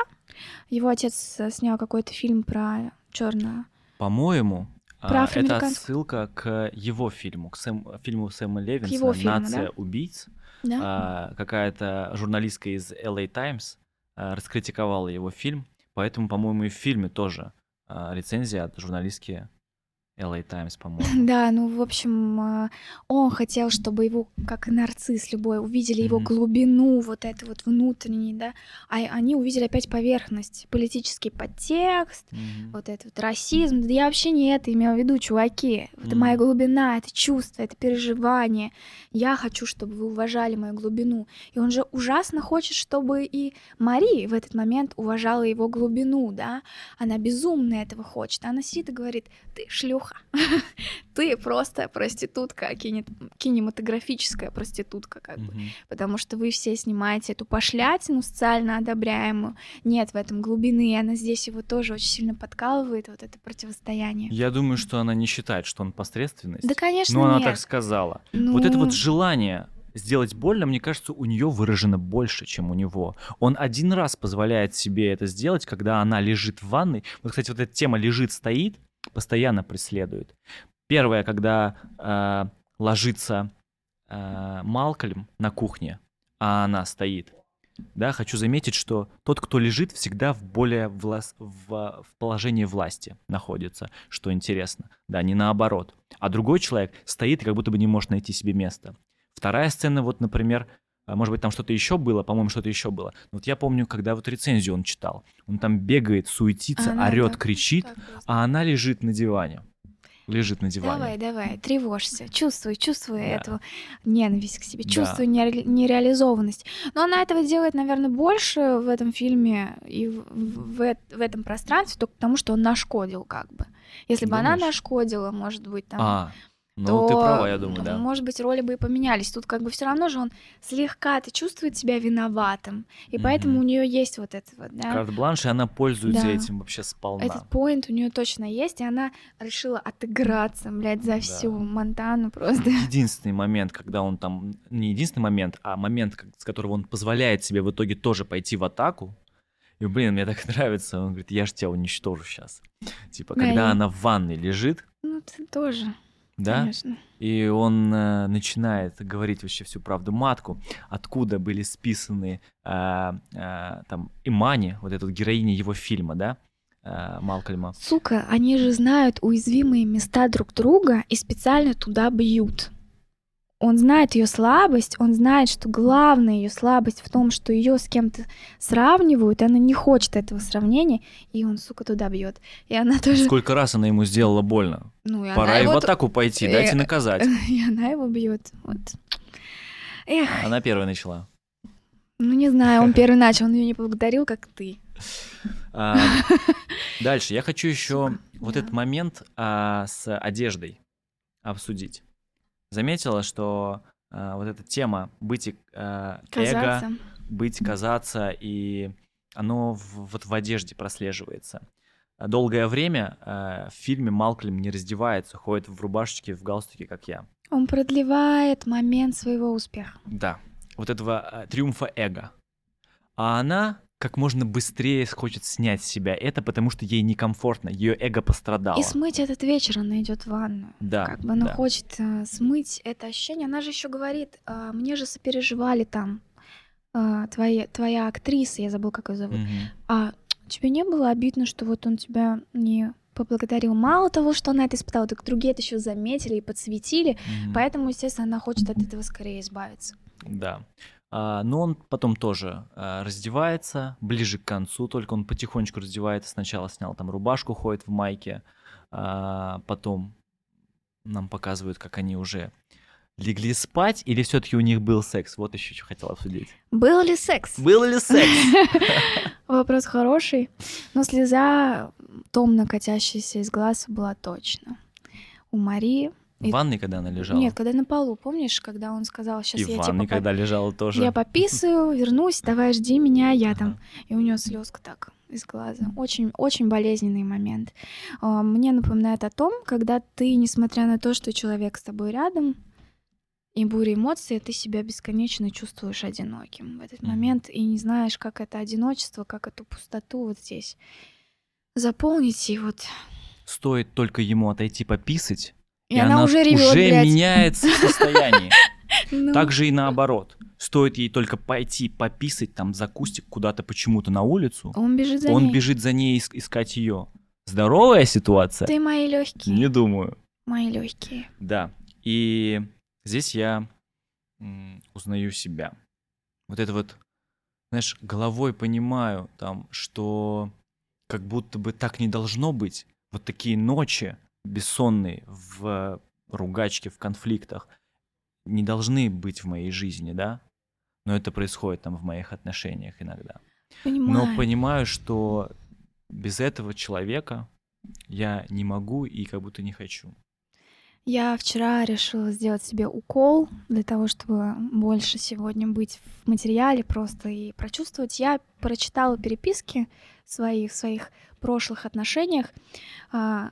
Его отец снял какой-то фильм про черную. По-моему, про а, это отсылка к его фильму, к Сэм, фильму Сэма Левинсона фильму, «Нация да? убийц». Да. А, какая-то журналистка из LA Times а, раскритиковала его фильм, поэтому, по-моему, и в фильме тоже а, рецензия от журналистки LA Times, по-моему. Да, ну, в общем, а, он хотел, чтобы его, как и нарцисс любой, увидели его глубину, вот это вот внутренний, да, а они увидели опять поверхность, политический подтекст, вот этот вот расизм. Да я вообще не это имела в виду, чуваки. Это моя глубина, это чувство, это переживание. Я хочу, чтобы вы уважали мою глубину. И он же ужасно хочет, чтобы и Мари в этот момент уважала его глубину, да. Она безумно этого хочет. Она сидит и говорит, ты шлюха плохо. Ты просто проститутка, кинематографическая проститутка, как бы. Потому что вы все снимаете эту пошлятину социально одобряемую. Нет в этом глубины, и она здесь его тоже очень сильно подкалывает, вот это противостояние. Я думаю, что она не считает, что он посредственность. Да, конечно, Но она так сказала. Вот это вот ну. желание сделать больно, мне кажется, у нее выражено больше, чем у него. Он один раз позволяет себе это сделать, когда она лежит в ванной. Вот, кстати, вот эта тема лежит, стоит, постоянно преследует. Первое, когда э, ложится э, Малкольм на кухне, а она стоит. Да, хочу заметить, что тот, кто лежит, всегда в более влас... в, в положении власти находится, что интересно. Да, не наоборот. А другой человек стоит и как будто бы не может найти себе места. Вторая сцена, вот, например, может быть, там что-то еще было, по-моему, что-то еще было. Вот я помню, когда вот рецензию он читал, он там бегает, суетится, Она орет, так- кричит, так просто. а она лежит на диване. Лежит на диване. Давай, давай, тревожься, чувствуй, чувствуй Да. эту ненависть к себе, Да. чувствуй нере- нереализованность. Но она этого делает, наверное, больше в этом фильме и в, в в этом пространстве, только потому, что он нашкодил, как бы. Если бы она нашкодила, может быть, там. А, ну то, ты права, я думаю, да. Может быть, роли бы и поменялись. Тут как бы все равно же он слегка-то чувствует себя виноватым. И поэтому Мгм. у нее есть вот это вот, да. Карт-бланш, и она пользуется Да. этим вообще сполна. Этот поинт у нее точно есть, и она решила отыграться, блядь, за всю Монтану просто. Единственный момент, когда он там... Не единственный момент, а момент, с которого он позволяет себе в итоге тоже пойти в атаку. И, блин, мне так нравится. Он говорит, я же тебя уничтожу сейчас. Типа, Да, когда и- она в ванной лежит, Ну, ты тоже, да, конечно. и он э, начинает говорить вообще всю правду матку, откуда были списаны э, э, там Имани, вот эта героиня его фильма, да, э, Малкольма. Сука, они же знают уязвимые места друг друга и специально туда бьют. Он знает ее слабость, он знает, что главная ее слабость в том, что ее с кем-то сравнивают, и она не хочет этого сравнения, и он, сука, туда бьет. И она тоже. Сколько раз она ему сделала больно. Ну, и Пора и в его атаку пойти, Э, дайте наказать. И она его бьет. Вот. Эх, Она первая начала. ну не знаю, он первый начал, он ее не поблагодарил, как ты. А, Дальше. Я хочу еще вот этот момент а, с одеждой обсудить. Заметила, что а, вот эта тема быть э, эго, быть, казаться, и оно в- вот в одежде прослеживается. Долгое время э, в фильме Малкольм не раздевается, ходит в рубашечке, в галстуке, как я. Он продлевает момент своего успеха. Да, вот этого э, триумфа эго. А она как можно быстрее хочет снять с себя это, потому что ей некомфортно, ее эго пострадало. И смыть этот вечер она идет в ванную. Да, Как бы она да. хочет э, смыть это ощущение. Она же еще говорит, «А, мне же сопереживали там а, твои, твоя актриса, я забыл, как ее зовут. Мгм. А тебе не было обидно, что вот он тебя не поблагодарил? Мало того, что она это испытала, так другие это еще заметили и подсветили. Мгм. Поэтому, естественно, она хочет от этого скорее избавиться. Да. А, но он потом тоже а, раздевается, ближе к концу, только он потихонечку раздевается. Сначала снял там рубашку, ходит в майке, а, потом нам показывают, как они уже легли спать, или все-таки у них был секс? Вот еще что хотел обсудить. Был ли секс? Был ли секс? Вопрос хороший, но слеза томно катящаяся из глаз была точно. У Марии... В И- ванной, когда она лежала? Нет, когда на полу, помнишь, когда он сказал, сейчас И я в ванной, попа- когда лежала тоже. я пописаю, вернусь, давай жди меня, я там. Ага. И у нее слезка так из глаза. Очень, очень болезненный момент. А, Мне напоминает о том, когда ты, несмотря на то, что человек с тобой рядом, и буря эмоций, ты себя бесконечно чувствуешь одиноким в этот момент и не знаешь, как это одиночество, как эту пустоту вот здесь заполнить. И вот Стоит только ему отойти пописать, и, она, уже ревет, уже блядь. меняется состояние. Ну, Так же и наоборот. Стоит ей только пойти пописать там за кустик куда-то почему-то на улицу, он бежит за он ней. бежит за ней ис- искать ее. Здоровая ситуация? Ты мои легкие, Не думаю. мои легкие. Да. И здесь я м, узнаю себя. Вот это вот, знаешь, головой понимаю там, что как будто бы так не должно быть. Вот такие ночи бессонные в ругачке, в конфликтах не должны быть в моей жизни, да? Но это происходит там в моих отношениях иногда. Понимаю. Но понимаю, что без этого человека я не могу и как будто не хочу. Я вчера решила сделать себе укол для того, чтобы больше сегодня быть в материале просто и прочувствовать. Я прочитала переписки свои в своих прошлых отношениях. а,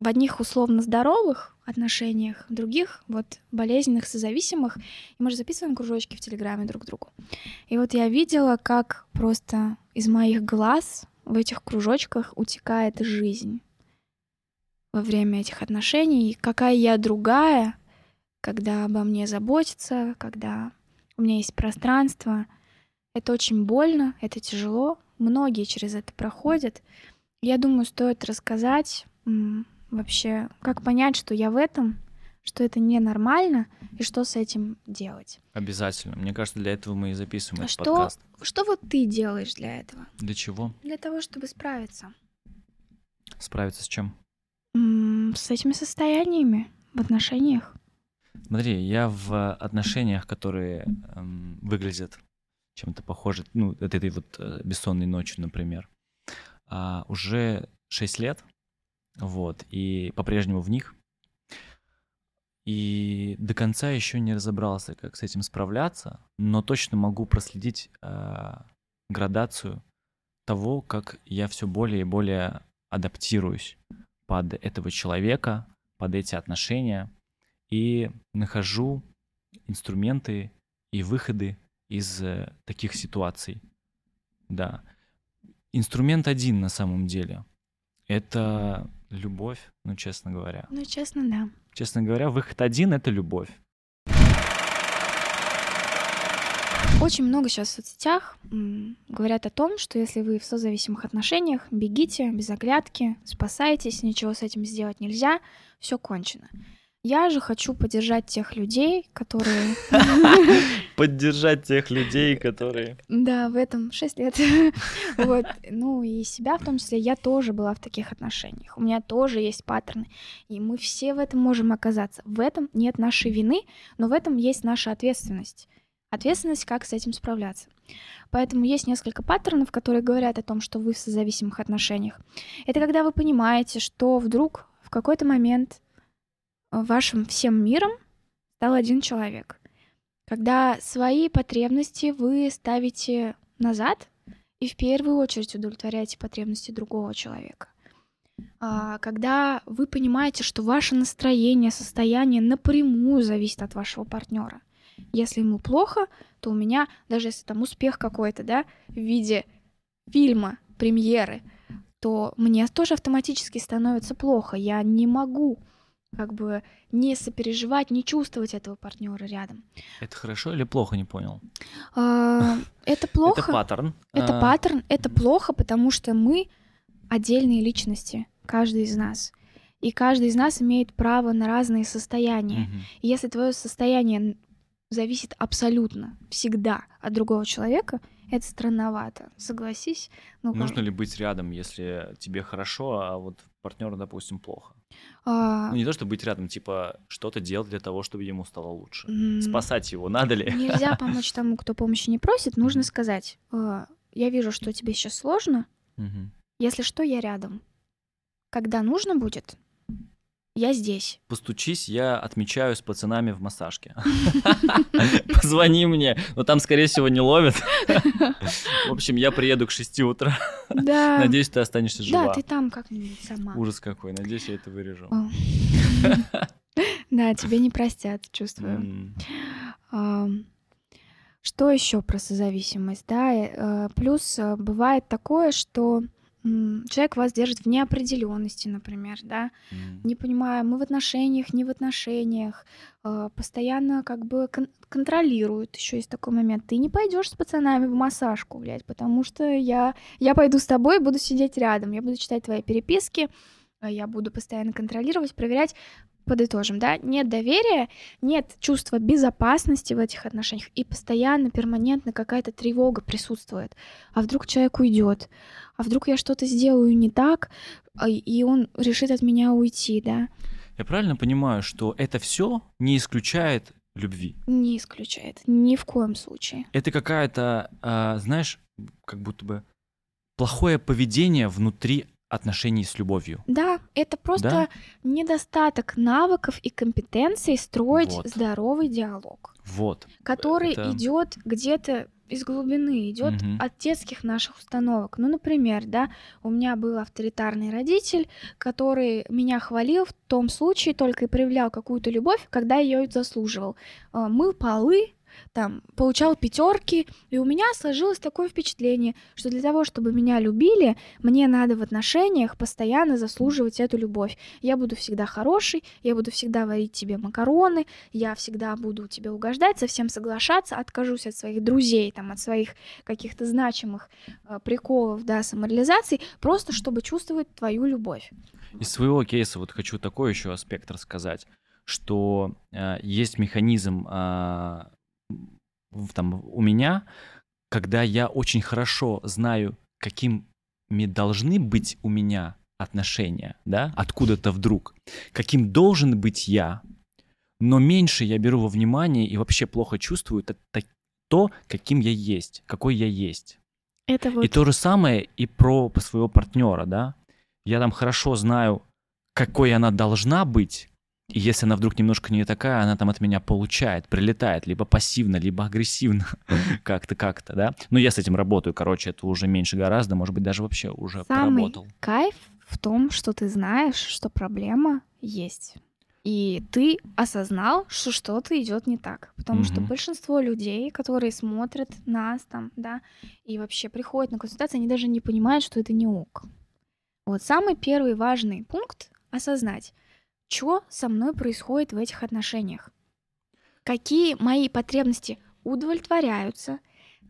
В одних условно здоровых отношениях, в других вот болезненных, созависимых. И мы же записываем кружочки в Телеграме друг другу. И вот я видела, как просто из моих глаз в этих кружочках утекает жизнь во время этих отношений, и какая я другая, когда обо мне заботятся, когда у меня есть пространство. Это очень больно, это тяжело. Многие через это проходят. Я думаю, стоит рассказать вообще, как понять, что я в этом, что это ненормально и что с этим делать. Обязательно. Мне кажется, для этого мы и записываем А этот что, подкаст. что вот ты делаешь для этого? Для чего? Для того, чтобы справиться Справиться с чем? М, с этими состояниями в отношениях. Смотри, я в отношениях, которые эм, выглядят чем-то похожи, ну, от этой вот э, бессонной ночью, например, а, уже 6 лет, вот, и по-прежнему в них. И до конца еще не разобрался, как с этим справляться, но точно могу проследить а, градацию того, как я все более и более адаптируюсь под этого человека, под эти отношения и нахожу инструменты и выходы из э, таких ситуаций. Да. Инструмент один на самом деле. Это любовь, ну, честно говоря. Ну, честно, да. Честно говоря, выход один — это любовь. Очень много сейчас в соцсетях говорят о том, что если вы в созависимых отношениях, бегите без оглядки, спасайтесь, ничего с этим сделать нельзя, все кончено. Я же хочу поддержать тех людей, которые... Поддержать тех людей, которые... Да, в этом 6 лет. Вот. Ну и себя в том числе. Я тоже была в таких отношениях. У меня тоже есть паттерны. И мы все в этом можем оказаться. В этом нет нашей вины, но в этом есть наша ответственность. Ответственность, как с этим справляться. Поэтому есть несколько паттернов, которые говорят о том, что вы в созависимых отношениях. Это когда вы понимаете, что вдруг в какой-то момент вашим всем миром стал один человек. Когда свои потребности вы ставите назад и в первую очередь удовлетворяете потребности другого человека. А, Когда вы понимаете, что ваше настроение, состояние напрямую зависит от вашего партнера. Если ему плохо, то у меня, даже если там успех какой-то, да, в виде фильма, премьеры, то мне тоже автоматически становится плохо. Я не могу как бы не сопереживать, не чувствовать этого партнера рядом. Это хорошо или плохо, не понял? Это плохо. Это паттерн. Это А, паттерн, это плохо, потому что мы отдельные личности, каждый из нас. И каждый из нас имеет право на разные состояния. И Если твое состояние зависит абсолютно всегда от другого человека, это странновато. Согласись? Ну, Нужно ли быть рядом, если тебе хорошо, а вот партнеру, допустим, плохо? А, Ну, не то, чтобы быть рядом, типа что-то делать для того, чтобы ему стало лучше. Спасать его надо ли? Нельзя помочь тому, кто помощи не просит. Нужно сказать, «А, я вижу, что тебе сейчас сложно. Если что, я рядом. Когда нужно будет, я здесь. Постучись, я отмечаю с пацанами в массажке. Позвони мне. Но там, скорее всего, не ловят. В общем, я приеду к 6 утра. Да. Надеюсь, ты останешься Да, жива. ты там как-нибудь сама. Ужас какой. Надеюсь, я это вырежу. Да, тебе не простят, чувствую. Что еще про созависимость? Да, э, плюс э, бывает такое, что человек вас держит в неопределенности, например, да, м. не понимая, мы в отношениях, не в отношениях, э, постоянно как бы кон- контролируют. Еще есть такой момент. Ты не пойдешь с пацанами в массажку, блядь, потому что я, я пойду с тобой, буду сидеть рядом, я буду читать твои переписки, э, я буду постоянно контролировать, проверять. Подытожим, да, нет доверия, нет чувства безопасности в этих отношениях, и постоянно, перманентно какая-то тревога присутствует. А вдруг человек уйдет? А вдруг я что-то сделаю не так, а, и он решит от меня уйти, да? Я правильно понимаю, что это все не исключает любви? Не исключает. Ни в коем случае. Это какая-то, а, знаешь, как будто бы плохое поведение внутри отношений с любовью. Да, это просто Да? недостаток навыков и компетенций строить Вот. здоровый диалог, Вот. который Это- идет где-то из глубины, идет Мгм. от детских наших установок. Ну, например, да, у меня был авторитарный родитель, который меня хвалил в том случае только и проявлял какую-то любовь, когда я ее заслуживал. А, Мыл полы, там, получал пятерки, и у меня сложилось такое впечатление, что для того, чтобы меня любили, мне надо в отношениях постоянно заслуживать эту любовь. Я буду всегда хороший, я буду всегда варить тебе макароны, я всегда буду тебе угождать, со всем соглашаться, откажусь от своих друзей, там, от своих каких-то значимых э, приколов, да, самореализаций, просто чтобы чувствовать твою любовь. Из своего кейса вот хочу такой еще аспект рассказать, что э, есть механизм э, там, у меня, когда я очень хорошо знаю, какими должны быть у меня отношения, да, откуда-то вдруг, каким должен быть я, но меньше я беру во внимание и вообще плохо чувствую это, то, каким я есть, какой я есть. Это вот... И то же самое и про своего партнера, да. Я там хорошо знаю, какой она должна быть, и если она вдруг немножко не такая, она там от меня получает, прилетает, либо пассивно, либо агрессивно, как-то, как-то, да. Но я с этим работаю, короче, это уже меньше гораздо, может быть, даже вообще уже Самый поработал. кайф в том, что ты знаешь, что проблема есть. И ты осознал, что что-то идет не так. Потому что Мгм. большинство людей, которые смотрят нас там, да, и вообще приходят на консультации, они даже не понимают, что это не ок. Вот самый первый важный пункт — осознать, что со мной происходит в этих отношениях. Какие мои потребности удовлетворяются,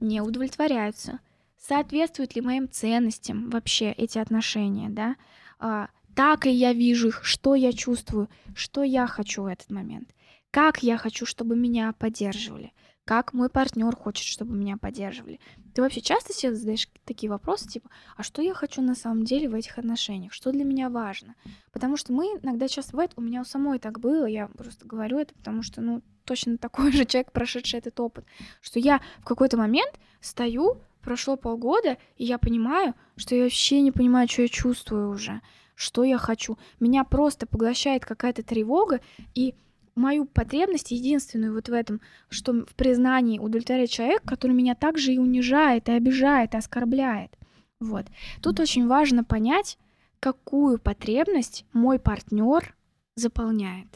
не удовлетворяются, соответствуют ли моим ценностям вообще эти отношения, да, а, так ли я вижу их, что я чувствую, что я хочу в этот момент, как я хочу, чтобы меня поддерживали, как мой партнер хочет, чтобы меня поддерживали. Ты вообще часто себе задаешь такие вопросы, типа, а что я хочу на самом деле в этих отношениях, что для меня важно? Потому что мы иногда часто бывает, у меня у самой так было, я просто говорю это, потому что, ну, точно такой же человек, прошедший этот опыт, что я в какой-то момент стою, прошло полгода, и я понимаю, что я вообще не понимаю, что я чувствую уже что я хочу. Меня просто поглощает какая-то тревога, и мою потребность единственную вот в этом, что в признании удовлетворяет человек, который меня также и унижает, и обижает, и оскорбляет. Вот. Тут очень важно понять, какую потребность мой партнер заполняет.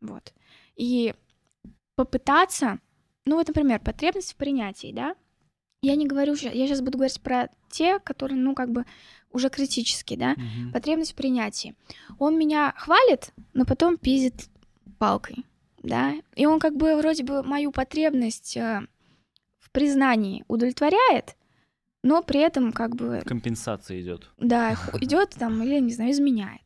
Вот. И попытаться, ну вот, например, потребность в принятии, да, я не говорю, я сейчас буду говорить про те, которые, ну, как бы уже критический, да, Мгм. потребность в принятии. Он меня хвалит, но потом пиздит палкой, да, и он как бы вроде бы мою потребность э, в признании удовлетворяет, но при этом как бы, Компенсация идет. да, идет там или, не знаю, изменяет.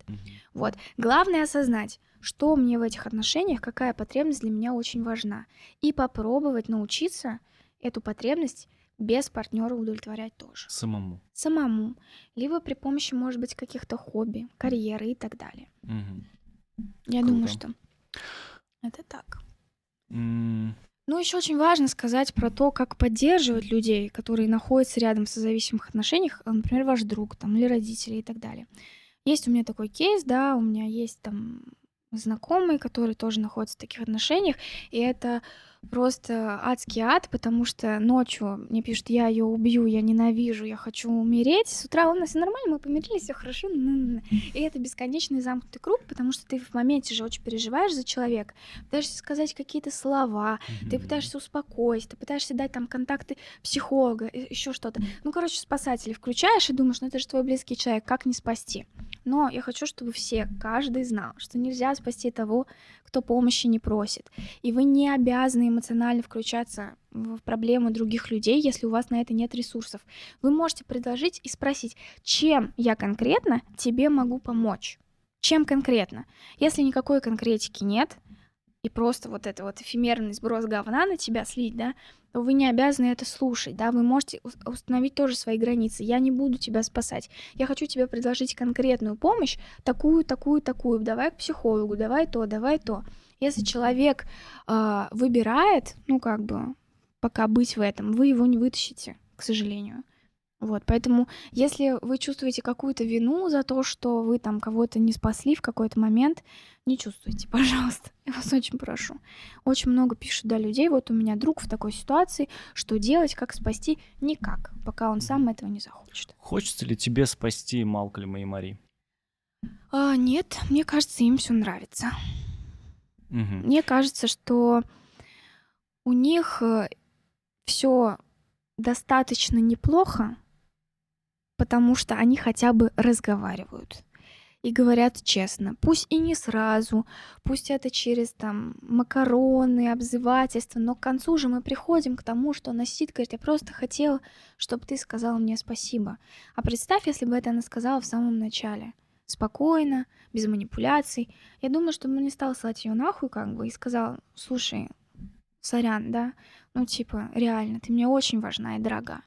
Вот. Главное осознать, что мне в этих отношениях, какая потребность для меня очень важна. И попробовать научиться эту потребность без партнера удовлетворять тоже. Самому. Самому. Либо при помощи, может быть, каких-то хобби, карьеры и так далее. Мгм. Я Круто. думаю, что это так. М, Ну, еще очень важно сказать про то, как поддерживать людей, которые находятся рядом в созависимых отношениях, а, например, ваш друг там, или родители и так далее. Есть у меня такой кейс, да, у меня есть там знакомый, который тоже находится в таких отношениях, и это просто адский ад, потому что ночью мне пишут, я ее убью, я ненавижу, я хочу умереть. С утра у нас все нормально, мы помирились, все хорошо. И это бесконечный замкнутый круг, потому что ты в моменте же очень переживаешь за человека, пытаешься сказать какие-то слова, ты пытаешься успокоить, ты пытаешься дать там контакты психолога, еще что-то. Ну, короче, спасателей включаешь и думаешь, ну это же твой близкий человек, как не спасти? Но я хочу, чтобы все, каждый знал, что нельзя спасти того, кто помощи не просит. И вы не обязаны эмоционально включаться в проблемы других людей, если у вас на это нет ресурсов. Вы можете предложить и спросить, чем я конкретно тебе могу помочь? Чем конкретно? Если никакой конкретики нет, и просто вот это вот эфемерный сброс говна на тебя слить, да, то вы не обязаны это слушать, да, вы можете ус- установить тоже свои границы. Я не буду тебя спасать. Я хочу тебе предложить конкретную помощь, такую, такую, такую. Давай к психологу, давай то, давай то. Если человек а, выбирает, ну как бы, пока быть в этом, вы его не вытащите, к сожалению. Вот, поэтому, если вы чувствуете какую-то вину за то, что вы там кого-то не спасли в какой-то момент, не чувствуйте, пожалуйста. Я вас очень прошу. Очень много пишут, да, людей. Вот у меня друг в такой ситуации. Что делать, как спасти? Никак, пока он сам этого не захочет. Хочется ли тебе спасти Малкольма и Мари? А, нет, мне кажется, им все нравится. Мгм. Мне кажется, что у них все достаточно неплохо, потому что они хотя бы разговаривают и говорят честно. Пусть и не сразу, пусть это через там макароны, обзывательства, но к концу же мы приходим к тому, что она сидит, говорит, я просто хотела, чтобы ты сказал мне спасибо. А представь, если бы это она сказала в самом начале. Спокойно, без манипуляций. Я думаю, что он не стал слать ее нахуй, как бы, и сказал, слушай, сорян, да, ну, типа, реально, ты мне очень важна и дорога.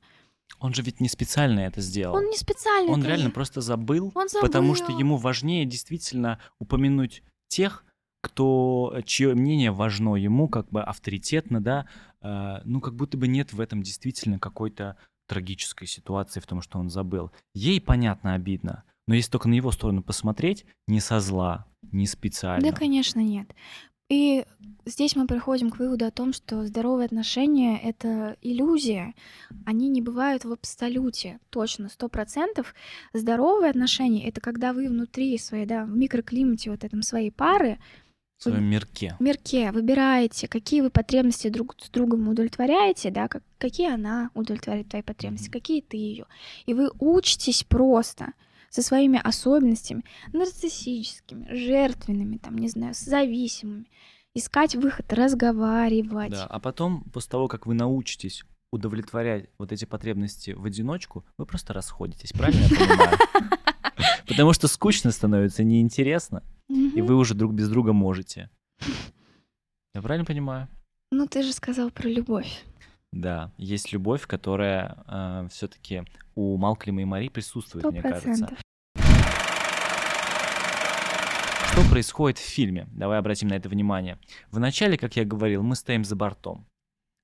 Он же ведь не специально это сделал. Он не специально. Он реально же- просто забыл, Он забыл. потому что ему важнее действительно упомянуть тех, кто, чье мнение важно ему, как бы авторитетно, да, э, ну, как будто бы нет в этом действительно какой-то трагической ситуации в том, что он забыл. Ей, понятно, обидно, но если только на его сторону посмотреть, не со зла, не специально. Да, конечно, нет. И здесь мы приходим к выводу о том, что здоровые отношения — это иллюзия. Они не бывают в абсолюте, точно, сто процентов. Здоровые отношения — это когда вы внутри своей, да, в микроклимате вот этом своей пары, в своем мирке. в мирке выбираете, какие вы потребности друг с другом удовлетворяете, да, как, какие она удовлетворяет твои потребности, Мгм. какие ты ее. И вы учитесь просто со своими особенностями, нарциссическими, жертвенными, там, не знаю, зависимыми, искать выход, разговаривать. Да, а потом, после того, как вы научитесь удовлетворять вот эти потребности в одиночку, вы просто расходитесь, правильно я понимаю? Потому что скучно становится, неинтересно, и вы уже друг без друга можете. Я правильно понимаю? Ну, ты же сказал про любовь. Да, есть любовь, которая все-таки у Малклима и Мари присутствует, Сто мне кажется. процентов. Что происходит в фильме? Давай обратим на это внимание. Вначале, как я говорил, мы стоим за бортом.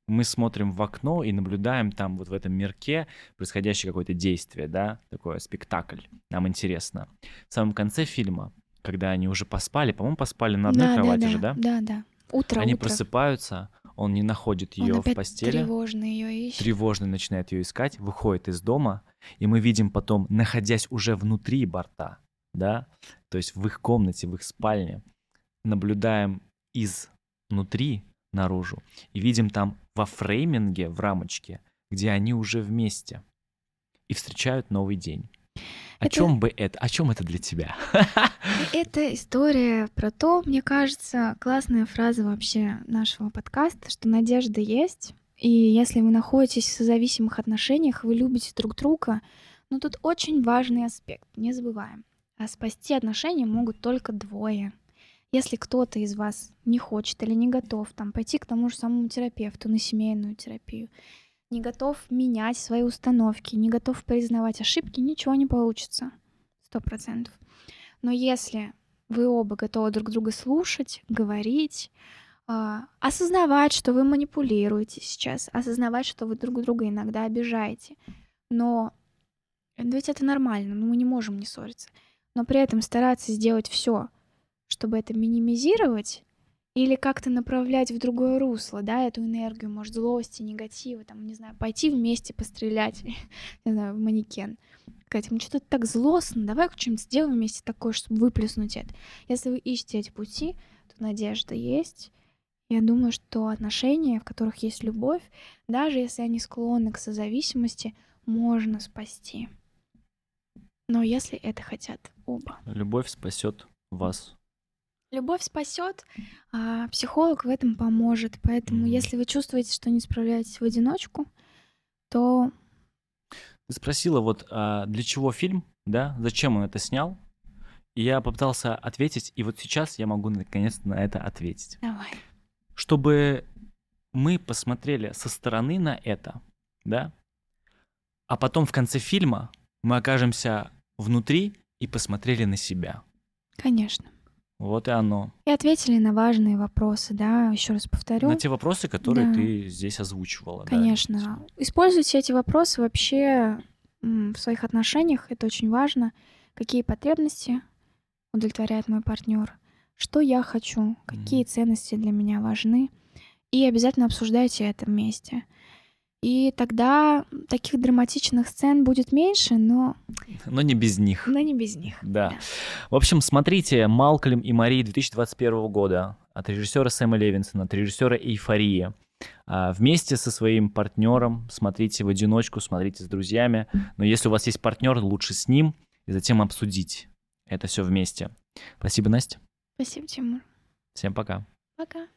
Мы смотрим в окно и наблюдаем там вот в этом мирке происходящее какое-то действие, да, такое спектакль. Нам интересно. В самом конце фильма, когда они уже поспали, по-моему, поспали на одной да, кровати да, же, да? Да, да. Утро, Они утро. просыпаются, он не находит Он ее в постели. тревожно ее ищет. тревожно начинает ее искать, выходит из дома, и мы видим потом, находясь уже внутри борта, да, то есть в их комнате, в их спальне, наблюдаем изнутри наружу и видим там во фрейминге, в рамочке, где они уже вместе и встречают новый день. О Это- чем бы это? О чем это для тебя? Это история про то, мне кажется, классная фраза вообще нашего подкаста, что надежда есть. И если вы находитесь в созависимых отношениях, вы любите друг друга, но тут очень важный аспект, не забываем. А спасти отношения могут только двое. Если кто-то из вас не хочет или не готов там, пойти к тому же самому терапевту на семейную терапию, не готов менять свои установки, не готов признавать ошибки, ничего не получится. Сто процентов. Но если вы оба готовы друг друга слушать, говорить, а, осознавать, что вы манипулируете сейчас, осознавать, что вы друг друга иногда обижаете, но ведь это нормально, но мы не можем не ссориться, но при этом стараться сделать все, чтобы это минимизировать или как-то направлять в другое русло, да, эту энергию, может, злости, негатива, там, не знаю, пойти вместе пострелять, не знаю, в манекен. Сказать, ну что-то так злостно, давай что-нибудь сделаем вместе такое, чтобы выплеснуть это. Если вы ищете эти пути, то надежда есть. Я думаю, что отношения, в которых есть любовь, даже если они склонны к созависимости, можно спасти. Но если это хотят оба. Любовь спасет вас. Любовь спасет, а психолог в этом поможет. Поэтому, Мгм. если вы чувствуете, что не справляетесь в одиночку, то Ты спросила вот, а, для чего фильм, да, зачем он это снял? И я попытался ответить, и вот сейчас я могу наконец-то на это ответить. давай. Чтобы мы посмотрели со стороны на это, да, а потом в конце фильма мы окажемся внутри и посмотрели на себя. Конечно. Вот и оно. И ответили на важные вопросы, да, еще раз повторю. На те вопросы, которые Да. ты здесь озвучивала. да, Конечно. действительно. Используйте эти вопросы вообще в своих отношениях. Это очень важно. Какие потребности удовлетворяет мой партнер? Что я хочу? Какие Мгм. ценности для меня важны? И обязательно обсуждайте это вместе. И тогда таких драматичных сцен будет меньше, но, Но не без них. но не без них. Да. В общем, смотрите «Малкольм и Мари» 2021 года от режиссера Сэма Левинсона, от режиссера «Эйфория». А, Вместе со своим партнером смотрите в одиночку, смотрите с друзьями. Но если у вас есть партнер, лучше с ним и затем обсудить это все вместе. Спасибо, Настя. Спасибо, Тимур. Всем пока. Пока.